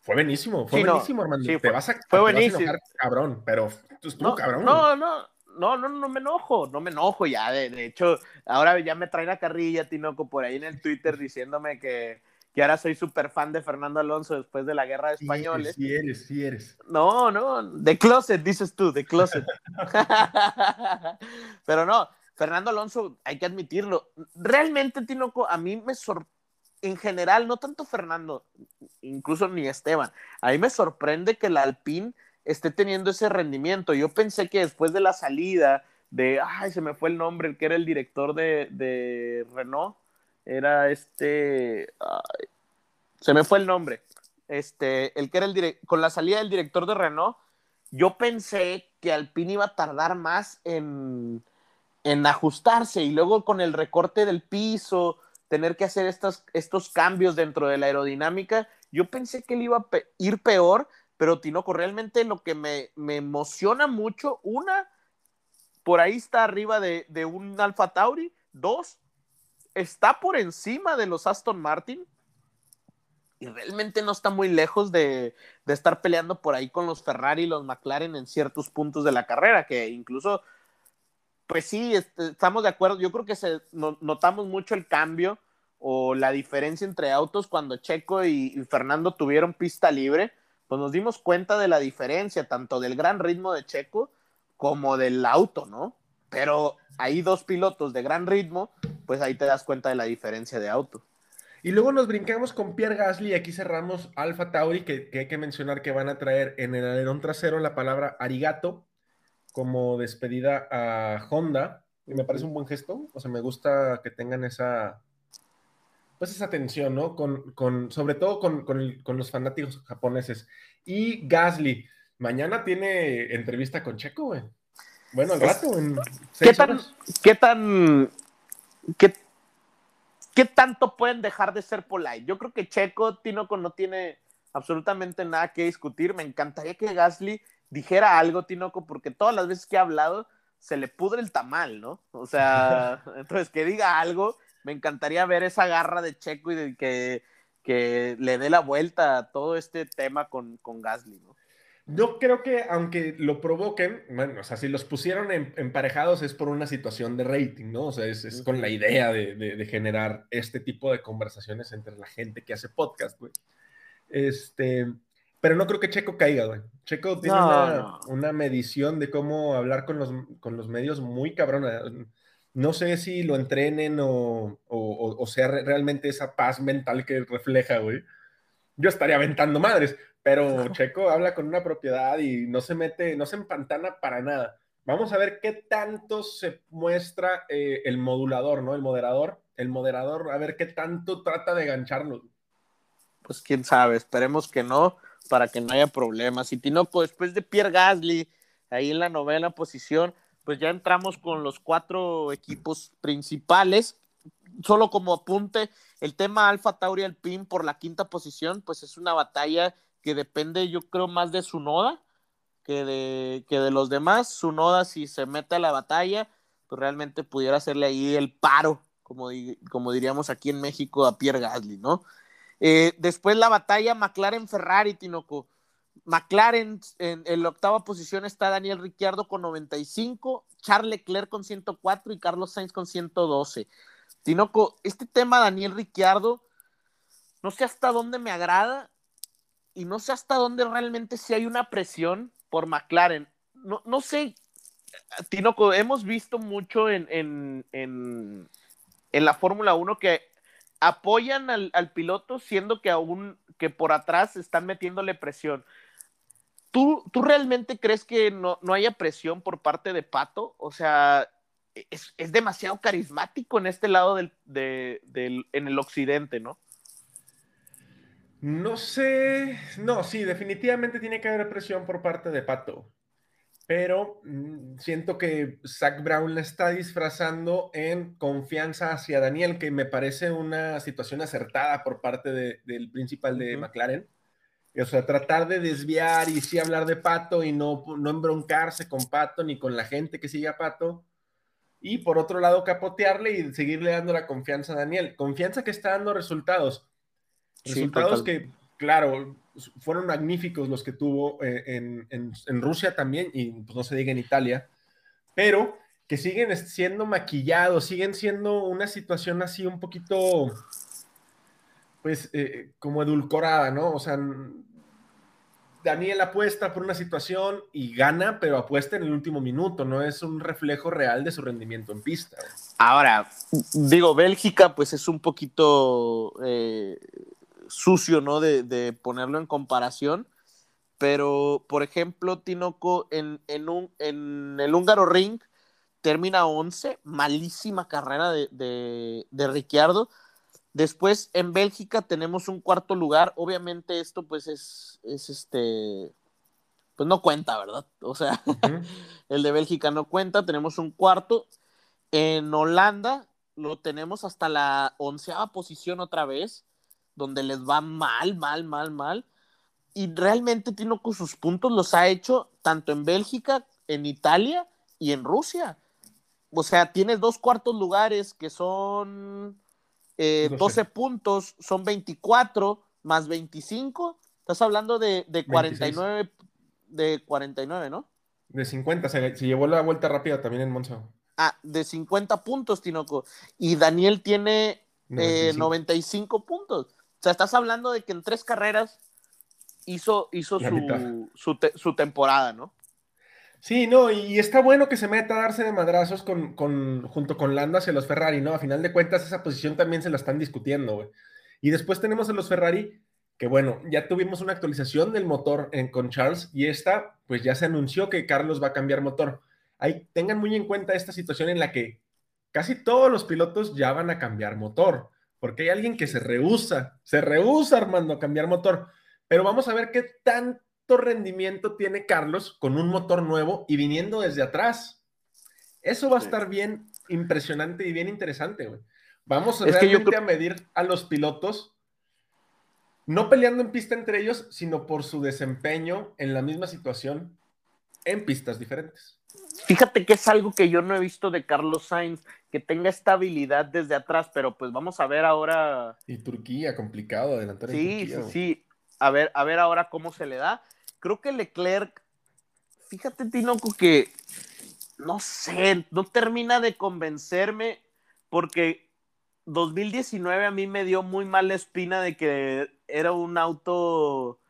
Speaker 4: fue buenísimo. Fue
Speaker 3: Sí, no,
Speaker 4: buenísimo, Armando.
Speaker 3: sí,
Speaker 4: te
Speaker 3: fue-
Speaker 4: vas a,
Speaker 3: fue
Speaker 4: te vas a
Speaker 3: buenísimo.
Speaker 4: enojar, cabrón, pero estuvo
Speaker 3: No,
Speaker 4: cabrón.
Speaker 3: no, no, no, no, no me enojo, no me enojo ya. De, de hecho, ahora ya me traen a carrilla, Tinoco, por ahí en el Twitter <laughs> diciéndome que, que ahora soy súper fan de Fernando Alonso después de la guerra de
Speaker 4: Sí
Speaker 3: españoles.
Speaker 4: Sí eres, sí eres.
Speaker 3: No, no, de closet, dices tú, de closet. <laughs> Pero no, Fernando Alonso, hay que admitirlo. Realmente, Tinoco, a mí me sorprende, en general, no tanto Fernando, incluso ni Esteban, a mí me sorprende que el Alpine esté teniendo ese rendimiento. Yo pensé que después de la salida de, ay, se me fue el nombre, el que era el director de, de Renault, era este, se me fue el nombre, este, el que era el director, con la salida del director de Renault, yo pensé que Alpine iba a tardar más en, en ajustarse y luego con el recorte del piso, tener que hacer estas, estos cambios dentro de la aerodinámica, yo pensé que él iba a ir peor, pero Tinoco, realmente lo que me, me, emociona mucho, una, por ahí está arriba de, de un Alfa Tauri, dos, está por encima de los Aston Martin, y realmente no está muy lejos de, de, estar peleando por ahí con los Ferrari y los McLaren en ciertos puntos de la carrera, que incluso, pues sí, este, estamos de acuerdo, yo creo que se, no, notamos mucho el cambio o la diferencia entre autos cuando Checo y, Fernando tuvieron pista libre, pues nos dimos cuenta de la diferencia, tanto del gran ritmo de Checo como del auto, ¿no? Pero hay dos pilotos de gran ritmo, pues ahí te das cuenta de la diferencia de auto.
Speaker 4: Y luego nos brincamos con Pierre Gasly y aquí cerramos Alfa Tauri, que, que, hay que mencionar que van a traer en el alerón trasero la palabra arigato como despedida a Honda. Y me parece un buen gesto. O sea, me gusta que tengan esa, pues esa atención, ¿no? Con, con, sobre todo con, con, el, con, los fanáticos japoneses. Y Gasly, mañana tiene entrevista con Checo, güey. Bueno, al rato, en
Speaker 3: ¿Qué tan, horas. ¿Qué tan, qué ¿qué tanto pueden dejar de ser polite? Yo creo que Checo, Tinoco, no tiene absolutamente nada que discutir. Me encantaría que Gasly dijera algo, Tinoco, porque todas las veces que ha hablado se le pudre el tamal, ¿no? O sea, <laughs> entonces que diga algo, me encantaría ver esa garra de Checo y de que, que le dé la vuelta a todo este tema con, con Gasly, ¿no?
Speaker 4: Yo creo que aunque lo provoquen, bueno, o sea, si los pusieron en, emparejados es por una situación de rating, ¿no? O sea, es, es con la idea de, de, de, generar este tipo de conversaciones entre la gente que hace podcast, güey. Este, pero no creo que Checo caiga, güey. Checo tiene no, una, no. una, medición de cómo hablar con los, con los medios muy cabrona. No sé si lo entrenen o, o, sea realmente esa paz mental que refleja, güey. Yo estaría aventando madres, pero <laughs> Checo habla con una propiedad y no se mete, no se empantana para nada. Vamos a ver qué tanto se muestra eh, el modulador, ¿no? El moderador, el moderador, a ver qué tanto trata de gancharnos.
Speaker 3: Pues quién sabe, esperemos que no, para que no haya problemas. Y Tinoco, después de Pierre Gasly, ahí en la novena posición, pues ya entramos con los cuatro equipos principales. Solo como apunte, el tema Alfa Tauri Alpine por la quinta posición, pues es una batalla que depende, yo creo, más de su noda que de, que de los demás. Su noda, si se mete a la batalla, pues realmente pudiera hacerle ahí el paro, como, como diríamos aquí en México, a Pierre Gasly, ¿no? Eh, después la batalla McLaren-Ferrari, Tinoco. McLaren en, la octava posición está Daniel Ricciardo con 95, Charles Leclerc con 104 y Carlos Sainz con 112. Tinoco, este tema Daniel Ricciardo, no sé hasta dónde me agrada y no sé hasta dónde realmente si hay una presión por McLaren. No, no sé, Tinoco, hemos visto mucho en, en, en, en la Fórmula 1 que apoyan al, al, piloto siendo que aún que por atrás están metiéndole presión. ¿Tú, ¿Tú realmente crees que no, no haya presión por parte de Pato? O sea, es, es demasiado carismático en este lado del, de, del, en el occidente, ¿no?
Speaker 4: No sé, no, sí, definitivamente tiene que haber presión por parte de Pato, pero mmm, siento que Zach Brown le está disfrazando en confianza hacia Daniel, que me parece una situación acertada por parte de, del principal de uh -huh. McLaren. O sea, tratar de desviar y sí hablar de Pato y no, no embroncarse con Pato ni con la gente que sigue a Pato. Y por otro lado, capotearle y seguirle dando la confianza a Daniel. Confianza que está dando resultados. Resultados sí, que, claro, fueron magníficos los que tuvo eh, en, en, en, Rusia también, y pues no se diga en Italia, pero que siguen siendo maquillados, siguen siendo una situación así un poquito, pues, eh, como edulcorada, ¿no? O sea, Daniel apuesta por una situación y gana, pero apuesta en el último minuto, no es un reflejo real de su rendimiento en pista.
Speaker 3: Ahora, digo, Bélgica, pues es un poquito eh, sucio, ¿no? De, ponerlo en comparación. Pero, por ejemplo, Tinoco, en, en, un, en el húngaro ring termina 11, malísima carrera de, de, de Ricciardo. Después, en Bélgica tenemos un cuarto lugar. Obviamente, esto, pues, es, es este. Pues no cuenta, ¿verdad? O sea, uh <laughs> -huh. el de Bélgica no cuenta. Tenemos un cuarto. En Holanda lo tenemos hasta la onceava posición otra vez donde les va mal, mal, mal, mal. Y realmente Tino con sus puntos los ha hecho tanto en Bélgica, en Italia y en Rusia. O sea, tienes dos cuartos lugares que son eh, 12 puntos, son 24 más 25. Estás hablando de, de 49, 26. de 49, ¿no?
Speaker 4: De 50, se, se, llevó la vuelta rápida también en Monza.
Speaker 3: Ah, de 50 puntos, Tinoco. Y Daniel tiene 95, eh, 95 puntos. O sea, estás hablando de que en tres carreras hizo, hizo su, su, te, su, temporada, ¿no?
Speaker 4: Sí, no, y está bueno que se meta a darse de madrazos con, con, junto con Lando hacia los Ferrari, ¿no? A final de cuentas, esa posición también se la están discutiendo, güey. Y después tenemos a los Ferrari, que bueno, ya tuvimos una actualización del motor en, con Charles, y esta, pues ya se anunció que Carlos va a cambiar motor. Ahí tengan muy en cuenta esta situación en la que casi todos los pilotos ya van a cambiar motor porque hay alguien que se rehúsa, se rehúsa Armando a cambiar motor, pero vamos a ver qué tanto rendimiento tiene Carlos con un motor nuevo y viniendo desde atrás. Eso va a estar bien impresionante y bien interesante, güey. Vamos es realmente yo... a medir a los pilotos, no peleando en pista entre ellos, sino por su desempeño en la misma situación en pistas diferentes.
Speaker 3: Fíjate que es algo que yo no he visto de Carlos Sainz, que tenga estabilidad desde atrás, pero pues vamos a ver ahora.
Speaker 4: Y Turquía, complicado adelantar
Speaker 3: sí,
Speaker 4: en
Speaker 3: Turquía. Sí, sí, a ver, a ver ahora cómo se le da. Creo que Leclerc, fíjate, Tinoco, que no sé, no termina de convencerme, porque 2019 a mí me dio muy mala espina de que era un auto,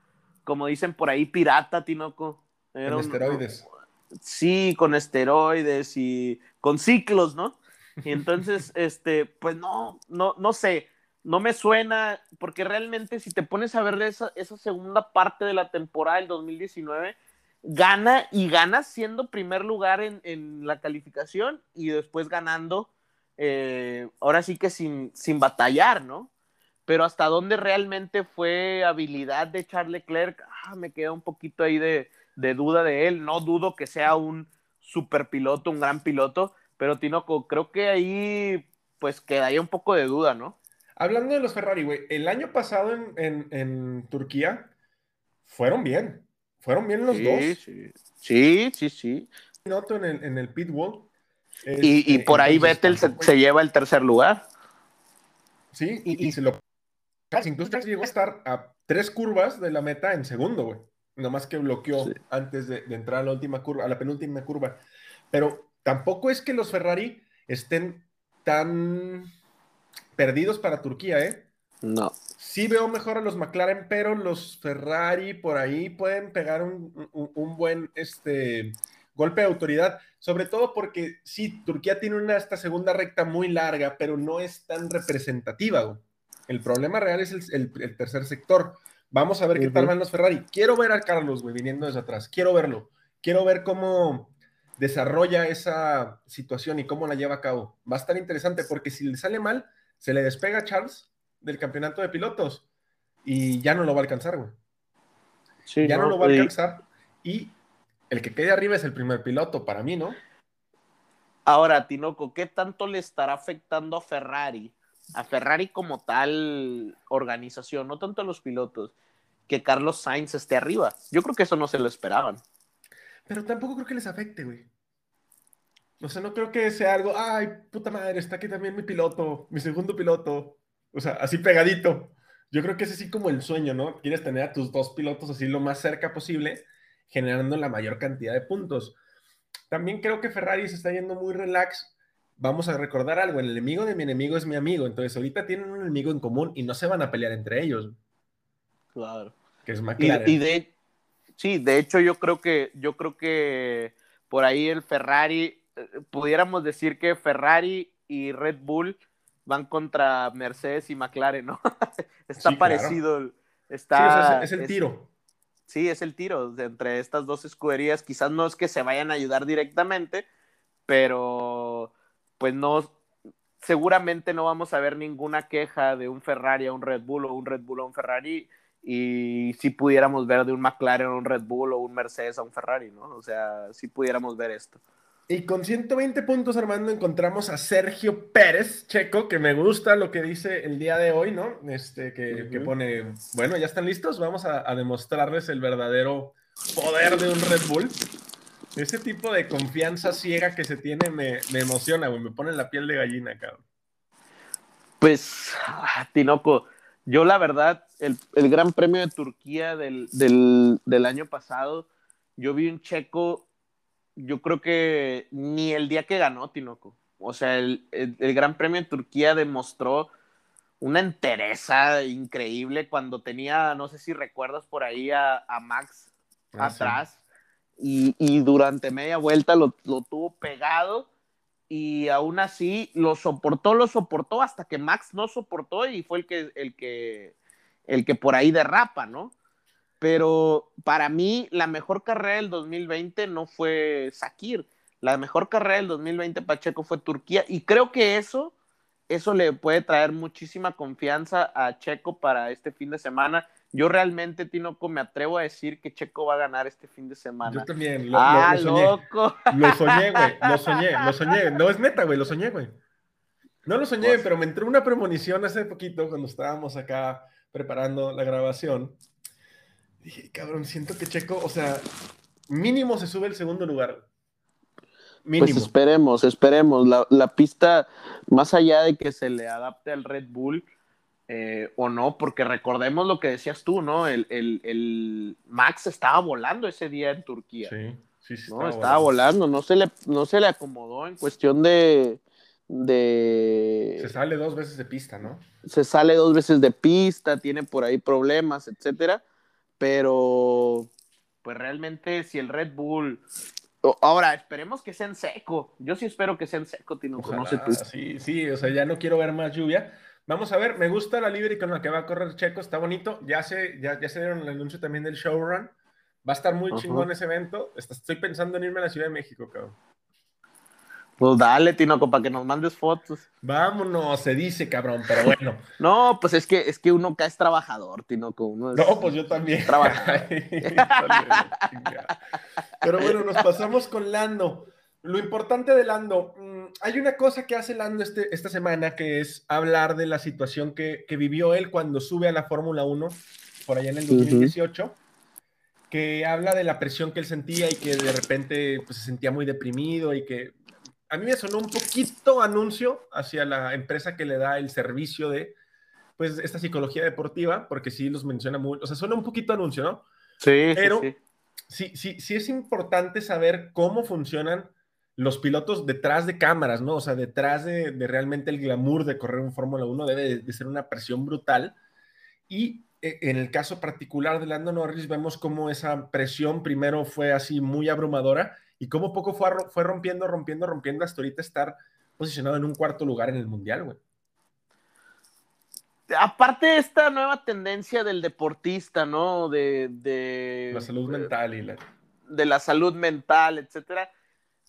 Speaker 3: como dicen por ahí, pirata, Tinoco. Era
Speaker 4: esteroides.
Speaker 3: Un, sí, con esteroides y con ciclos, ¿no? Y entonces, <laughs> este, pues no, no, no sé, no me suena, porque realmente si te pones a ver esa, segunda parte de la temporada del 2019, gana y gana siendo primer lugar en, en la calificación y después ganando, eh, ahora sí que sin, sin batallar, ¿no? Pero hasta dónde realmente fue habilidad de Charles Leclerc, ah, me queda un poquito ahí de, de duda de él. No dudo que sea un super piloto, un gran piloto, pero Tinoco, creo que ahí pues quedaría un poco de duda, ¿no?
Speaker 4: Hablando de los Ferrari, güey, el año pasado en, en, en, Turquía fueron bien. Fueron bien los
Speaker 3: sí,
Speaker 4: dos.
Speaker 3: Sí, sí, sí. sí.
Speaker 4: Noto en el, en el pit wall.
Speaker 3: Este, y, y, por ahí Vettel se, se, lleva el tercer lugar.
Speaker 4: Sí, y, y se lo. Incluso llegó a estar a tres curvas de la meta en segundo, güey nomás que bloqueó sí. antes de, de, entrar a la última curva, a la penúltima curva. Pero tampoco es que los Ferrari estén tan perdidos para Turquía, ¿eh?
Speaker 3: No.
Speaker 4: sí veo mejor a los McLaren, pero los Ferrari por ahí pueden pegar un, un- un buen este, golpe de autoridad, sobre todo porque sí, Turquía tiene una esta segunda recta muy larga, pero no es tan representativa. güey. El problema real es el, el- el tercer sector. Vamos a ver qué tal van los Ferrari. Quiero ver a Carlos, güey, viniendo desde atrás. Quiero verlo. Quiero ver cómo desarrolla esa situación y cómo la lleva a cabo. Va a estar interesante porque si le sale mal, se le despega a Charles del campeonato de pilotos y ya no lo va a alcanzar, güey.
Speaker 3: Sí,
Speaker 4: Ya no, lo va a alcanzar y el que quede arriba es el primer piloto para mí, ¿no?
Speaker 3: Ahora, Tinoco, ¿qué tanto le estará afectando a Ferrari? A Ferrari como tal organización, no tanto a los pilotos, que Carlos Sainz esté arriba. Yo creo que eso no se lo esperaban.
Speaker 4: Pero tampoco creo que les afecte, güey. O sea, no creo que sea algo, ay, puta madre, está aquí también mi piloto, mi segundo piloto. O sea, así pegadito. Yo creo que es así como el sueño, ¿no? Quieres tener a tus dos pilotos así lo más cerca posible, generando la mayor cantidad de puntos. También creo que Ferrari se está yendo muy relax. Vamos a recordar algo, el enemigo de mi enemigo es mi amigo. Entonces, ahorita tienen un enemigo en común y no se van a pelear entre ellos,
Speaker 3: Claro.
Speaker 4: que es
Speaker 3: Y,
Speaker 4: McLaren.
Speaker 3: y de sí, de hecho yo creo que yo creo que por ahí el Ferrari pudiéramos decir que Ferrari y Red Bull van contra Mercedes y McLaren, ¿no? <laughs> está
Speaker 4: Sí, claro.
Speaker 3: parecido,
Speaker 4: Sí,
Speaker 3: está
Speaker 4: o sea, es, es el
Speaker 3: es-
Speaker 4: tiro.
Speaker 3: Sí, es el tiro de entre estas dos escuderías. Quizás no es que se vayan a ayudar directamente, pero pues no, seguramente no vamos a ver ninguna queja de un Ferrari a un Red Bull o un Red Bull a un Ferrari. Y si pudiéramos ver de un McLaren a un Red Bull o un Mercedes a un Ferrari, ¿no? O sea, si pudiéramos ver esto.
Speaker 4: Y con 120 puntos, Armando, encontramos a Sergio Pérez, checo, que me gusta lo que dice el día de hoy, ¿no? Este, que, que pone, bueno, ya están listos, vamos a, a demostrarles el verdadero poder de un Red Bull. Ese tipo de confianza ciega que se tiene me, me emociona, güey, me pone la piel de gallina, cabrón.
Speaker 3: Pues, ah, Tinoco, yo la verdad, el, el Gran Premio de Turquía del, del, del año pasado, yo vi un checo, yo creo que ni el día que ganó, Tinoco. O sea, el, el- el Gran Premio de Turquía demostró una entereza increíble cuando tenía, no sé si recuerdas por ahí a, a Max
Speaker 4: Ah, sí.
Speaker 3: atrás y, y durante media vuelta lo, lo tuvo pegado y aún así lo soportó, lo soportó hasta que Max no soportó y fue el que, el que, el que por ahí derrapa, ¿no? Pero para mí la mejor carrera del 2020 no fue Sakir, la mejor carrera del 2020 Pacheco fue Turquía y creo que eso, eso le puede traer muchísima confianza a Checo para este fin de semana. Yo realmente, Tinoco, me atrevo a decir que Checo va a ganar este fin de semana.
Speaker 4: Yo también, lo, lo-
Speaker 3: ah,
Speaker 4: lo soñé.
Speaker 3: loco.
Speaker 4: Lo soñé, güey. Lo <laughs> soñé, lo soñé. No es neta, güey. Lo soñé, güey. No lo soñé,
Speaker 3: Pues-
Speaker 4: pero me entró una premonición hace poquito cuando estábamos acá preparando la grabación. Dije, cabrón, siento que Checo, o sea, mínimo se sube el segundo lugar. Mínimo.
Speaker 3: Pues esperemos, esperemos. La, la pista, más allá de que se le adapte al Red Bull eh, o no, porque recordemos lo que decías tú, ¿no? El, el- el Max estaba volando ese día en Turquía.
Speaker 4: sí, sí, sí.
Speaker 3: ¿no? Estaba volando, no se le, no se le acomodó en cuestión de, de
Speaker 4: Se sale dos veces de pista, ¿no?
Speaker 3: se sale dos veces de pista, tiene por ahí problemas, etcétera, pero pues realmente si el Red Bull ahora esperemos que sea en seco. Yo sí espero que sea en seco, Tino,
Speaker 4: Ojalá,
Speaker 3: tú.
Speaker 4: sí, sí, o sea, ya no quiero ver más lluvia. Vamos a ver, me gusta la libre con la que va a correr Checo, está bonito. Ya se, ya, ya se dieron el anuncio también del showrun. Va a estar muy chingón ese evento. Est- Estoy pensando en irme a la Ciudad de México, cabrón.
Speaker 3: Pues dale, Tinoco, para que nos mandes fotos.
Speaker 4: Vámonos, se dice, cabrón, pero bueno. <laughs>
Speaker 3: No, pues es que es que uno acá es trabajador, Tinoco. Uno es-
Speaker 4: No, pues yo también.
Speaker 3: Trabaja. <laughs>
Speaker 4: Híjole, la chingada. Pero bueno, nos pasamos con Lando. Lo importante de Lando, mm, hay una cosa que hace Lando este, esta semana que es hablar de la situación que, que vivió él cuando sube a la Fórmula 1 por allá en el
Speaker 3: Ujú.
Speaker 4: 2018, que habla de la presión que él sentía y que de repente pues, se sentía muy deprimido y que a mí me sonó un poquito anuncio hacia la empresa que le da el servicio de pues esta psicología deportiva, porque sí los menciona muy, o sea, suena un poquito anuncio, ¿no?
Speaker 3: Sí, sí,
Speaker 4: Pero-
Speaker 3: sí.
Speaker 4: sí, sí, sí es importante saber cómo funcionan los pilotos detrás de cámaras, ¿no? O sea, detrás de, de realmente el glamour de correr un Fórmula 1 debe de, de ser una presión brutal. Y eh, en el caso particular de Lando Norris, vemos cómo esa presión primero fue así muy abrumadora y cómo poco fue, fue rompiendo, rompiendo, rompiendo hasta ahorita estar posicionado en un cuarto lugar en el Mundial, güey.
Speaker 3: Aparte de esta nueva tendencia del deportista, ¿no? De,
Speaker 4: la salud mental y la...
Speaker 3: De la salud mental, etcétera.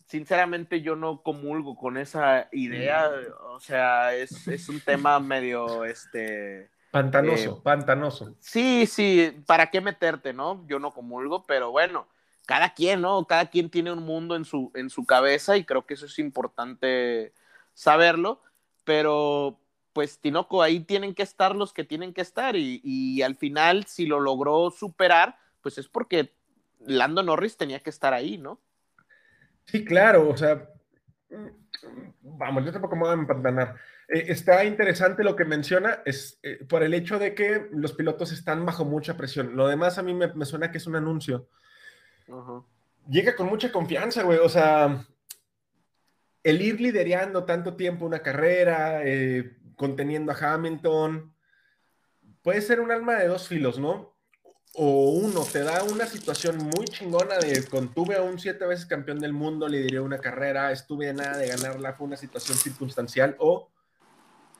Speaker 3: Sinceramente yo no comulgo con esa idea. O sea, es, es un tema medio, este
Speaker 4: Pantanoso, eh, pantanoso.
Speaker 3: Sí, sí, ¿para qué meterte, no? Yo no comulgo, pero bueno, cada quien, ¿no? Cada quien tiene un mundo en su, en su cabeza y creo que eso es importante saberlo, pero pues Tinoco, ahí tienen que estar los que tienen que estar y, al final si lo logró superar, pues es porque Lando Norris tenía que estar ahí, ¿no?
Speaker 4: Sí, claro, o sea, vamos, yo tampoco me voy a empantanar. Eh, está interesante lo que menciona, es eh, por el hecho de que los pilotos están bajo mucha presión. Lo demás a mí me, suena que es un anuncio. Llega con mucha confianza, güey. O sea, el ir liderando tanto tiempo una carrera, eh, conteniendo a Hamilton, puede ser un alma de dos filos, ¿no? O uno, te da una situación muy chingona de contuve a un siete veces campeón del mundo, lideré una carrera, estuve a nada de ganarla, fue una situación circunstancial, o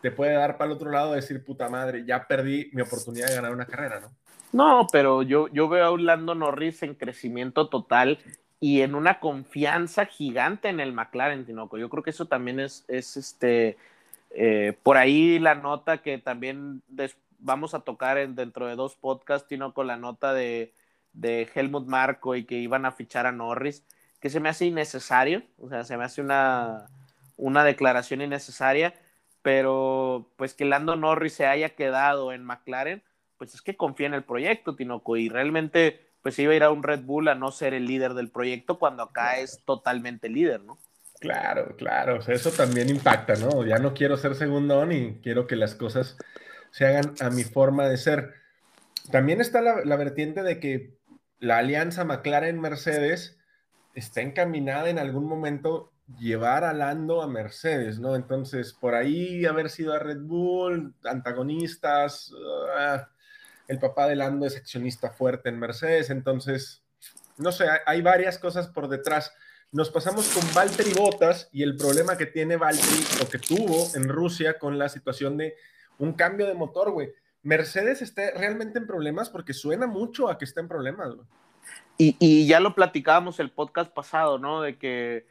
Speaker 4: te puede dar para el otro lado decir, puta madre, ya perdí mi oportunidad de ganar una carrera, ¿no?
Speaker 3: No, pero yo, yo veo a Orlando Norris en crecimiento total y en una confianza gigante en el McLaren, Tinoco. Yo creo que eso también es, es este, eh, por ahí la nota que también vamos a tocar en, dentro de dos podcasts, Tinoco, la nota de, de Helmut Marco y que iban a fichar a Norris, que se me hace innecesario, o sea, se me hace una, una declaración innecesaria pero pues que Lando Norris se haya quedado en McLaren, pues es que confía en el proyecto, Tinoco, y realmente pues iba a ir a un Red Bull a no ser el líder del proyecto cuando acá es totalmente líder, ¿no?
Speaker 4: Claro, claro, eso también impacta, ¿no? Ya no quiero ser segundón y quiero que las cosas se hagan a mi forma de ser. También está la, la vertiente de que la alianza McLaren-Mercedes está encaminada en algún momento llevar a Lando a Mercedes, ¿no? Entonces, por ahí haber sido a Red Bull, antagonistas, ah, el papá de Lando es accionista fuerte en Mercedes, entonces, no sé, hay varias cosas por detrás. Nos pasamos con Valtteri Bottas y el problema que tiene Valtteri o que tuvo en Rusia con la situación de un cambio de motor, güey. Mercedes está realmente en problemas porque suena mucho a que está en problemas, güey.
Speaker 3: Y, y ya lo platicábamos el podcast pasado, ¿no? De que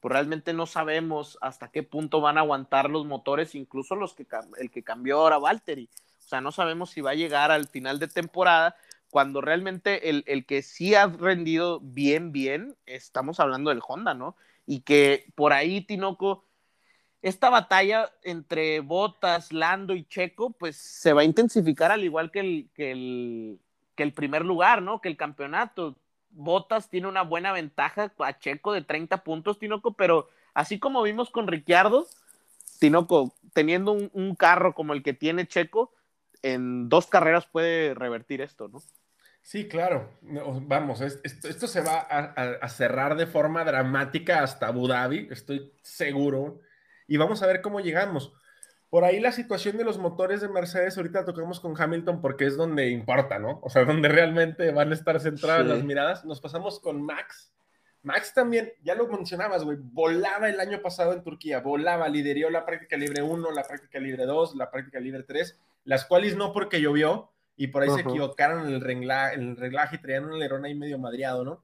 Speaker 3: pues realmente no sabemos hasta qué punto van a aguantar los motores, incluso los que el que cambió ahora Valtteri. Sea, no sabemos si va a llegar al final de temporada, cuando realmente el, el, que sí ha rendido bien, bien, estamos hablando del Honda, ¿no? Y que por ahí, Tinoco, esta batalla entre Botas, Lando y Checo, pues se va a intensificar al igual que el, que el, que el primer lugar, ¿no? Que el campeonato. Botas tiene una buena ventaja a Checo de 30 puntos, Tinoco, pero así como vimos con Ricciardo, Tinoco, teniendo un, carro como el que tiene Checo, en dos carreras puede revertir esto, ¿no?
Speaker 4: Sí, claro. Vamos, esto, se va a, cerrar de forma dramática hasta Abu Dhabi, estoy seguro. Y vamos a ver cómo llegamos. Por ahí la situación de los motores de Mercedes, ahorita tocamos con Hamilton porque es donde importa, ¿no? O sea, <laughs> donde realmente van a estar centradas las miradas. Nos pasamos con Max. Max también, ya lo mencionabas, güey, volaba el año pasado en Turquía, volaba, lideró la práctica libre 1, la práctica libre 2, la práctica libre 3, las cuales no porque llovió y por ahí se equivocaron en el, regla, en el reglaje y traían un alerón ahí medio madriado, ¿no?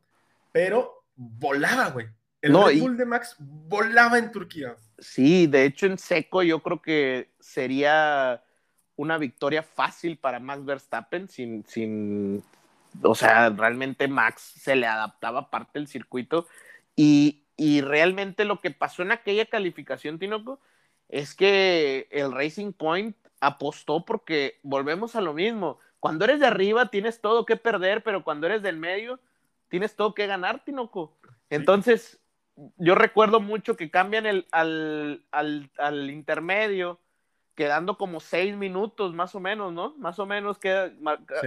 Speaker 4: Pero volaba, güey. El no, Red Bull de Max volaba en Turquía.
Speaker 3: Sí, de hecho en seco yo creo que sería una victoria fácil para Max Verstappen sin, sin, o sea, realmente Max se le adaptaba parte del circuito y, y realmente lo que pasó en aquella calificación, Tinoco, es que el Racing Point apostó porque volvemos a lo mismo. Cuando eres de arriba tienes todo que perder, pero cuando eres del medio tienes todo que ganar, Tinoco. Entonces, yo recuerdo mucho que cambian el, al, al, al, intermedio, quedando como seis minutos más o menos, ¿no? Más o menos que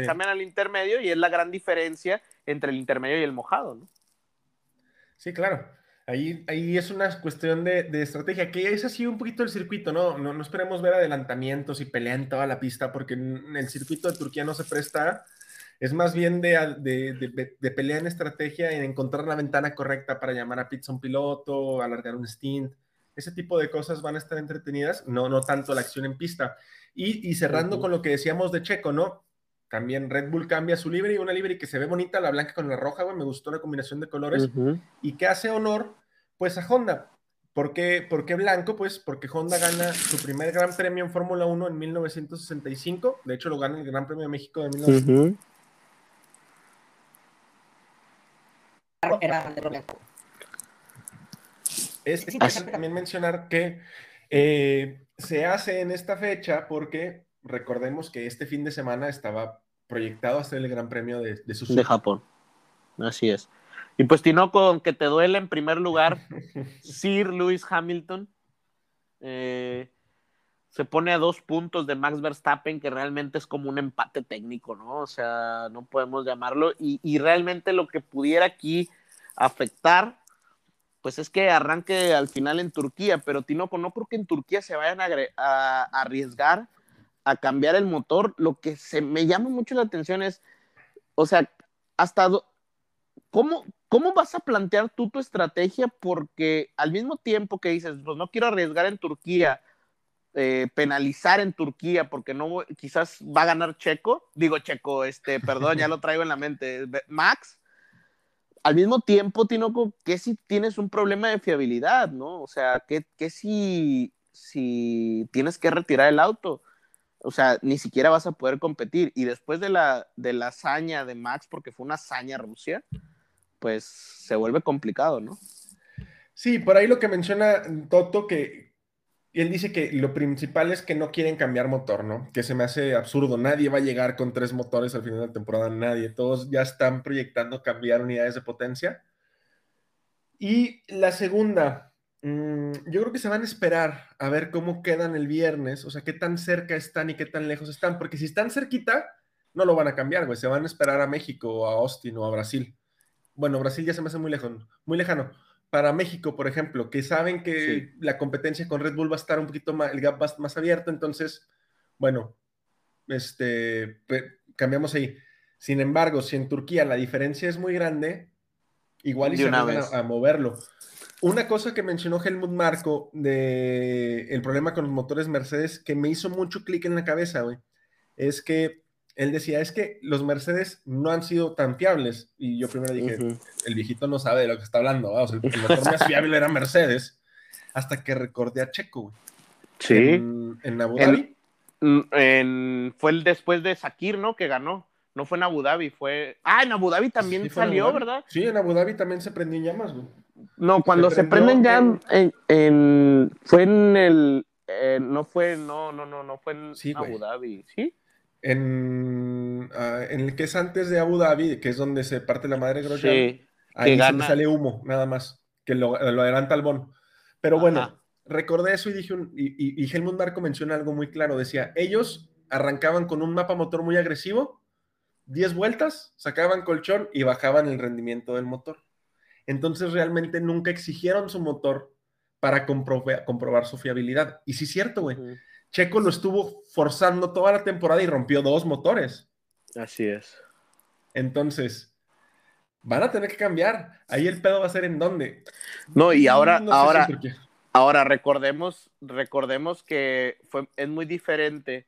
Speaker 3: cambian al intermedio y es la gran diferencia entre el intermedio y el mojado, ¿no?
Speaker 4: Sí, claro. Ahí, ahí es una cuestión de, de, estrategia, que es así un poquito el circuito, ¿no? ¿no? No esperemos ver adelantamientos y pelea en toda la pista, porque en el circuito de Turquía no se presta. Es más bien de, de, de, pelea en estrategia, en encontrar la ventana correcta para llamar a pizza un piloto, alargar un stint. Ese tipo de cosas van a estar entretenidas, no, no tanto la acción en pista. Y, y cerrando uh -huh. con lo que decíamos de Checo, ¿no? También Red Bull cambia su livery, una livery que se ve bonita, la blanca con la roja, güey, me gustó la combinación de colores, uh -huh. y que hace honor, pues, a Honda. ¿Por qué, ¿Por qué, blanco? Pues porque Honda gana su primer Gran Premio en Fórmula 1 en 1965, de hecho lo gana el Gran Premio de México de 1965. Uh -huh.
Speaker 5: Era de blanco.
Speaker 4: Es, es interesante también mencionar que eh, se hace en esta fecha porque recordemos que este fin de semana estaba proyectado hacer el Gran Premio de, de Suzuka.
Speaker 3: De Japón. Así es. Y pues Tinoco, aunque te duele en primer lugar, <laughs> Sir Lewis Hamilton eh, se pone a dos puntos de Max Verstappen, que realmente es como un empate técnico, ¿no? O sea, no podemos llamarlo. Y, y realmente lo que pudiera aquí afectar, pues es que arranque al final en Turquía, pero Tinoco, no creo que en Turquía se vayan a, a, a arriesgar a cambiar el motor, lo que se me llama mucho la atención es, o sea, hasta ¿cómo, ¿cómo vas a plantear tú tu estrategia? Porque al mismo tiempo que dices, pues no quiero arriesgar en Turquía, eh, penalizar en Turquía, porque no, quizás va a ganar Checo, digo Checo, este, perdón, ya lo <laughs> traigo en la mente, Max, al mismo tiempo, Tinoco, que si tienes un problema de fiabilidad, ¿no? O sea, que, que si, si tienes que retirar el auto? O sea, ni siquiera vas a poder competir. Y después de la, de la hazaña de Max, porque fue una hazaña Rusia, pues se vuelve complicado, ¿no?
Speaker 4: Sí, por ahí lo que menciona Toto, que él dice que lo principal es que no quieren cambiar motor, ¿no? Que se me hace absurdo. Nadie va a llegar con tres motores al final de la temporada, nadie. Todos ya están proyectando cambiar unidades de potencia. Y la segunda, Mm, yo creo que se van a esperar a ver cómo quedan el viernes, o sea, qué tan cerca están y qué tan lejos están, porque si están cerquita, no lo van a cambiar, güey, se van a esperar a México, o a Austin o a Brasil. Bueno, Brasil ya se me hace muy lejano, muy lejano. Para México, por ejemplo, que saben que sí. la competencia con Red Bull va a estar un poquito más, el gap más abierto, entonces, bueno, este, cambiamos ahí. Sin embargo, si en Turquía la diferencia es muy grande, igual y se van a, a moverlo. Una cosa que mencionó Helmut Marco de el problema con los motores Mercedes que me hizo mucho clic en la cabeza, güey, es que él decía, es que los Mercedes no han sido tan fiables. Y yo primero dije, uh -huh. el viejito no sabe de lo que está hablando. O sea, el motor más fiable era Mercedes, hasta que recordé a Checo, güey.
Speaker 3: Sí.
Speaker 4: En, en Abu Dhabi.
Speaker 3: En, en, fue el después de Sakir, ¿no? Que ganó. No fue en Abu Dhabi, fue. Ah, en Abu Dhabi también sí, salió,
Speaker 4: Dhabi.
Speaker 3: ¿verdad?
Speaker 4: Sí, en Abu Dhabi también se prendió en llamas, güey.
Speaker 3: No, cuando se, se prenden ya en, en, en, fue en el eh, no fue no no no no fue en
Speaker 4: sí,
Speaker 3: Abu Dhabi, ¿sí?
Speaker 4: En, uh, en el que es antes de Abu Dhabi, que es donde se parte la madre Grosjean, sí, ahí gana... sale humo, nada más, que lo, lo adelanta al Bon. Pero Ajá. bueno, recordé eso y dije, un, y, y, Helmut Marco menciona algo muy claro, decía, ellos arrancaban con un mapa motor muy agresivo, 10 vueltas, sacaban colchón y bajaban el rendimiento del motor. Entonces realmente nunca exigieron su motor para comprobar, comprobar su fiabilidad. Y sí es cierto, güey. Checo lo estuvo forzando toda la temporada y rompió dos motores.
Speaker 3: Así es.
Speaker 4: Entonces, van a tener que cambiar. Ahí el pedo va a ser en dónde.
Speaker 3: No, y ahora, no ahora, si ahora recordemos, recordemos que fue, es muy diferente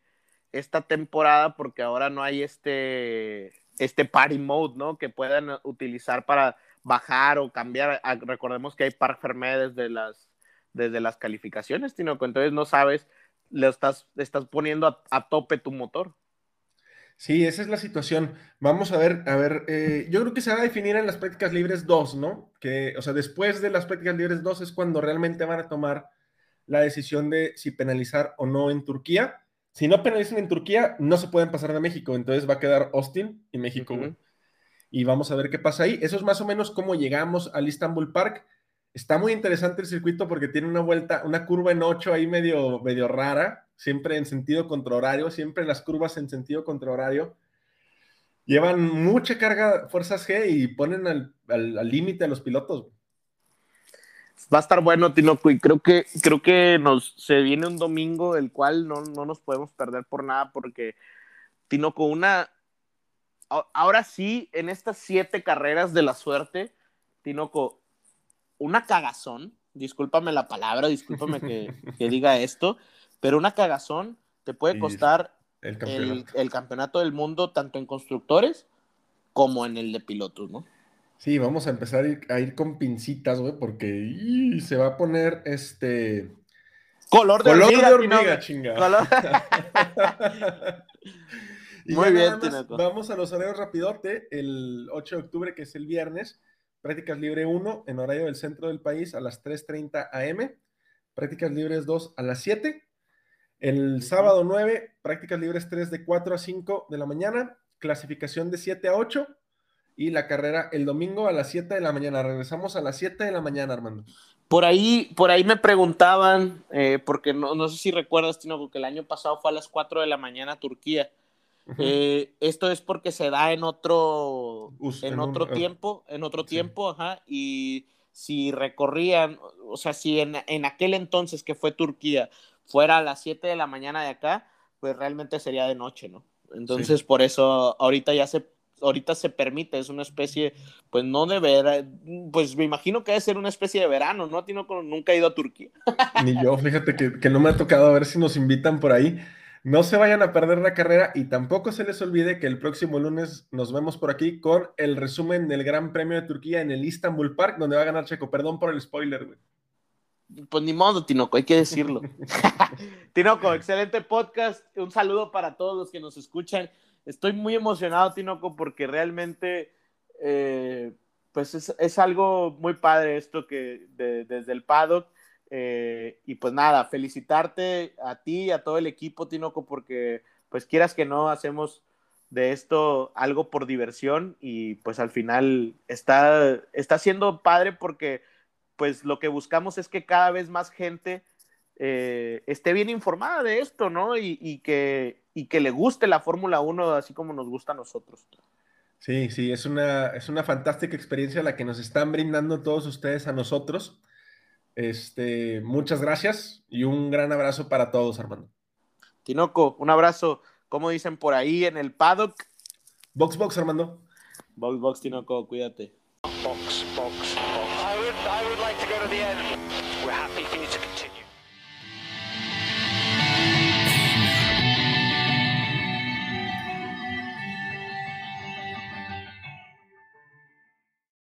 Speaker 3: esta temporada porque ahora no hay este, este party mode, ¿no? Que puedan utilizar para bajar o cambiar. Recordemos que hay par fermé desde las, desde las calificaciones, Tino. Entonces no sabes, le estás, estás poniendo a, a, tope tu motor.
Speaker 4: Sí, esa es la situación. Vamos a ver, a ver, eh, yo creo que se va a definir en las prácticas libres 2, ¿no? Que, o sea, después de las prácticas libres 2 es cuando realmente van a tomar la decisión de si penalizar o no en Turquía. Si no penalizan en Turquía, no se pueden pasar de México, entonces va a quedar Austin y México. Uh -huh y vamos a ver qué pasa ahí. Eso es más o menos cómo llegamos al Istanbul Park. Está muy interesante el circuito porque tiene una vuelta, una curva en 8 ahí medio, medio rara, siempre en sentido contrahorario, siempre las curvas en sentido contrahorario. Llevan mucha carga fuerzas G y ponen al límite al, a los pilotos.
Speaker 3: va a estar bueno, Tinoco, y creo que, creo que nos se viene un domingo, el cual no, no nos podemos perder por nada, porque Tinoco, una. Ahora sí, en estas siete carreras de la suerte, Tinoco, una cagazón, discúlpame la palabra, discúlpame que, <laughs> que diga esto, pero una cagazón te puede costar el campeonato. El, campeonato del mundo, tanto en constructores como en el de pilotos, ¿no?
Speaker 4: Sí, vamos a empezar a ir, con pincitas, güey, porque se va a poner este.
Speaker 3: Color de
Speaker 4: Color de hormiga chingada. <laughs> <laughs>
Speaker 3: Muy bien,
Speaker 4: Vamos a los horarios rapidote. El 8 de octubre, que es el viernes, prácticas libre 1 en horario del centro del país a las 3:30 am. Prácticas libres 2 a las 7. El sábado 9, prácticas libres 3 de 4 a 5 de la mañana, clasificación de 7 a 8 y la carrera el domingo a las 7 de la mañana. Regresamos a las 7 de la mañana, Armando.
Speaker 3: Por ahí, por ahí me preguntaban, eh, porque no, no, sé si recuerdas, Tino, porque el año pasado fue a las 4 de la mañana Turquía. Eh, esto es porque se da en otro, en, otro eh. tiempo, en otro tiempo, ajá, y si recorrían, o sea, si en, en aquel entonces que fue Turquía, fuera a las 7 de la mañana de acá, pues realmente sería de noche, ¿no? Entonces, por eso ahorita ya se ahorita se permite, es una especie, pues no de verano, pues me imagino que debe ser una especie de verano, ¿no? nunca he ido a Turquía.
Speaker 4: Ni yo, fíjate que, que, no me ha tocado a ver si nos invitan por ahí. No se vayan a perder la carrera y tampoco se les olvide que el próximo lunes nos vemos por aquí con el resumen del Gran Premio de Turquía en el Istanbul Park, donde va a ganar Checo. Perdón por el spoiler, güey.
Speaker 3: Pues ni modo, Tinoco, hay que decirlo. <laughs> Tinoco, excelente podcast. Un saludo para todos los que nos escuchan. Estoy muy emocionado, Tinoco, porque realmente eh, pues es, algo muy padre esto que desde el paddock. Eh, y pues nada, felicitarte a ti y a todo el equipo, Tinoco, porque pues quieras que no, hacemos de esto algo por diversión y pues al final está, está siendo padre porque pues lo que buscamos es que cada vez más gente eh, esté bien informada de esto, ¿no? Y, que, y que le guste la Fórmula 1 así como nos gusta a nosotros.
Speaker 4: Sí, sí, es una, es una fantástica experiencia la que nos están brindando todos ustedes a nosotros. Este, muchas gracias y un gran abrazo para todos, Armando.
Speaker 3: Tinoco, un abrazo. Como dicen por ahí en el paddock?
Speaker 4: Box, box, Armando.
Speaker 3: Box, box, Tinoco, cuídate. Box, box, box. I would, I would like to go to the end. We're happy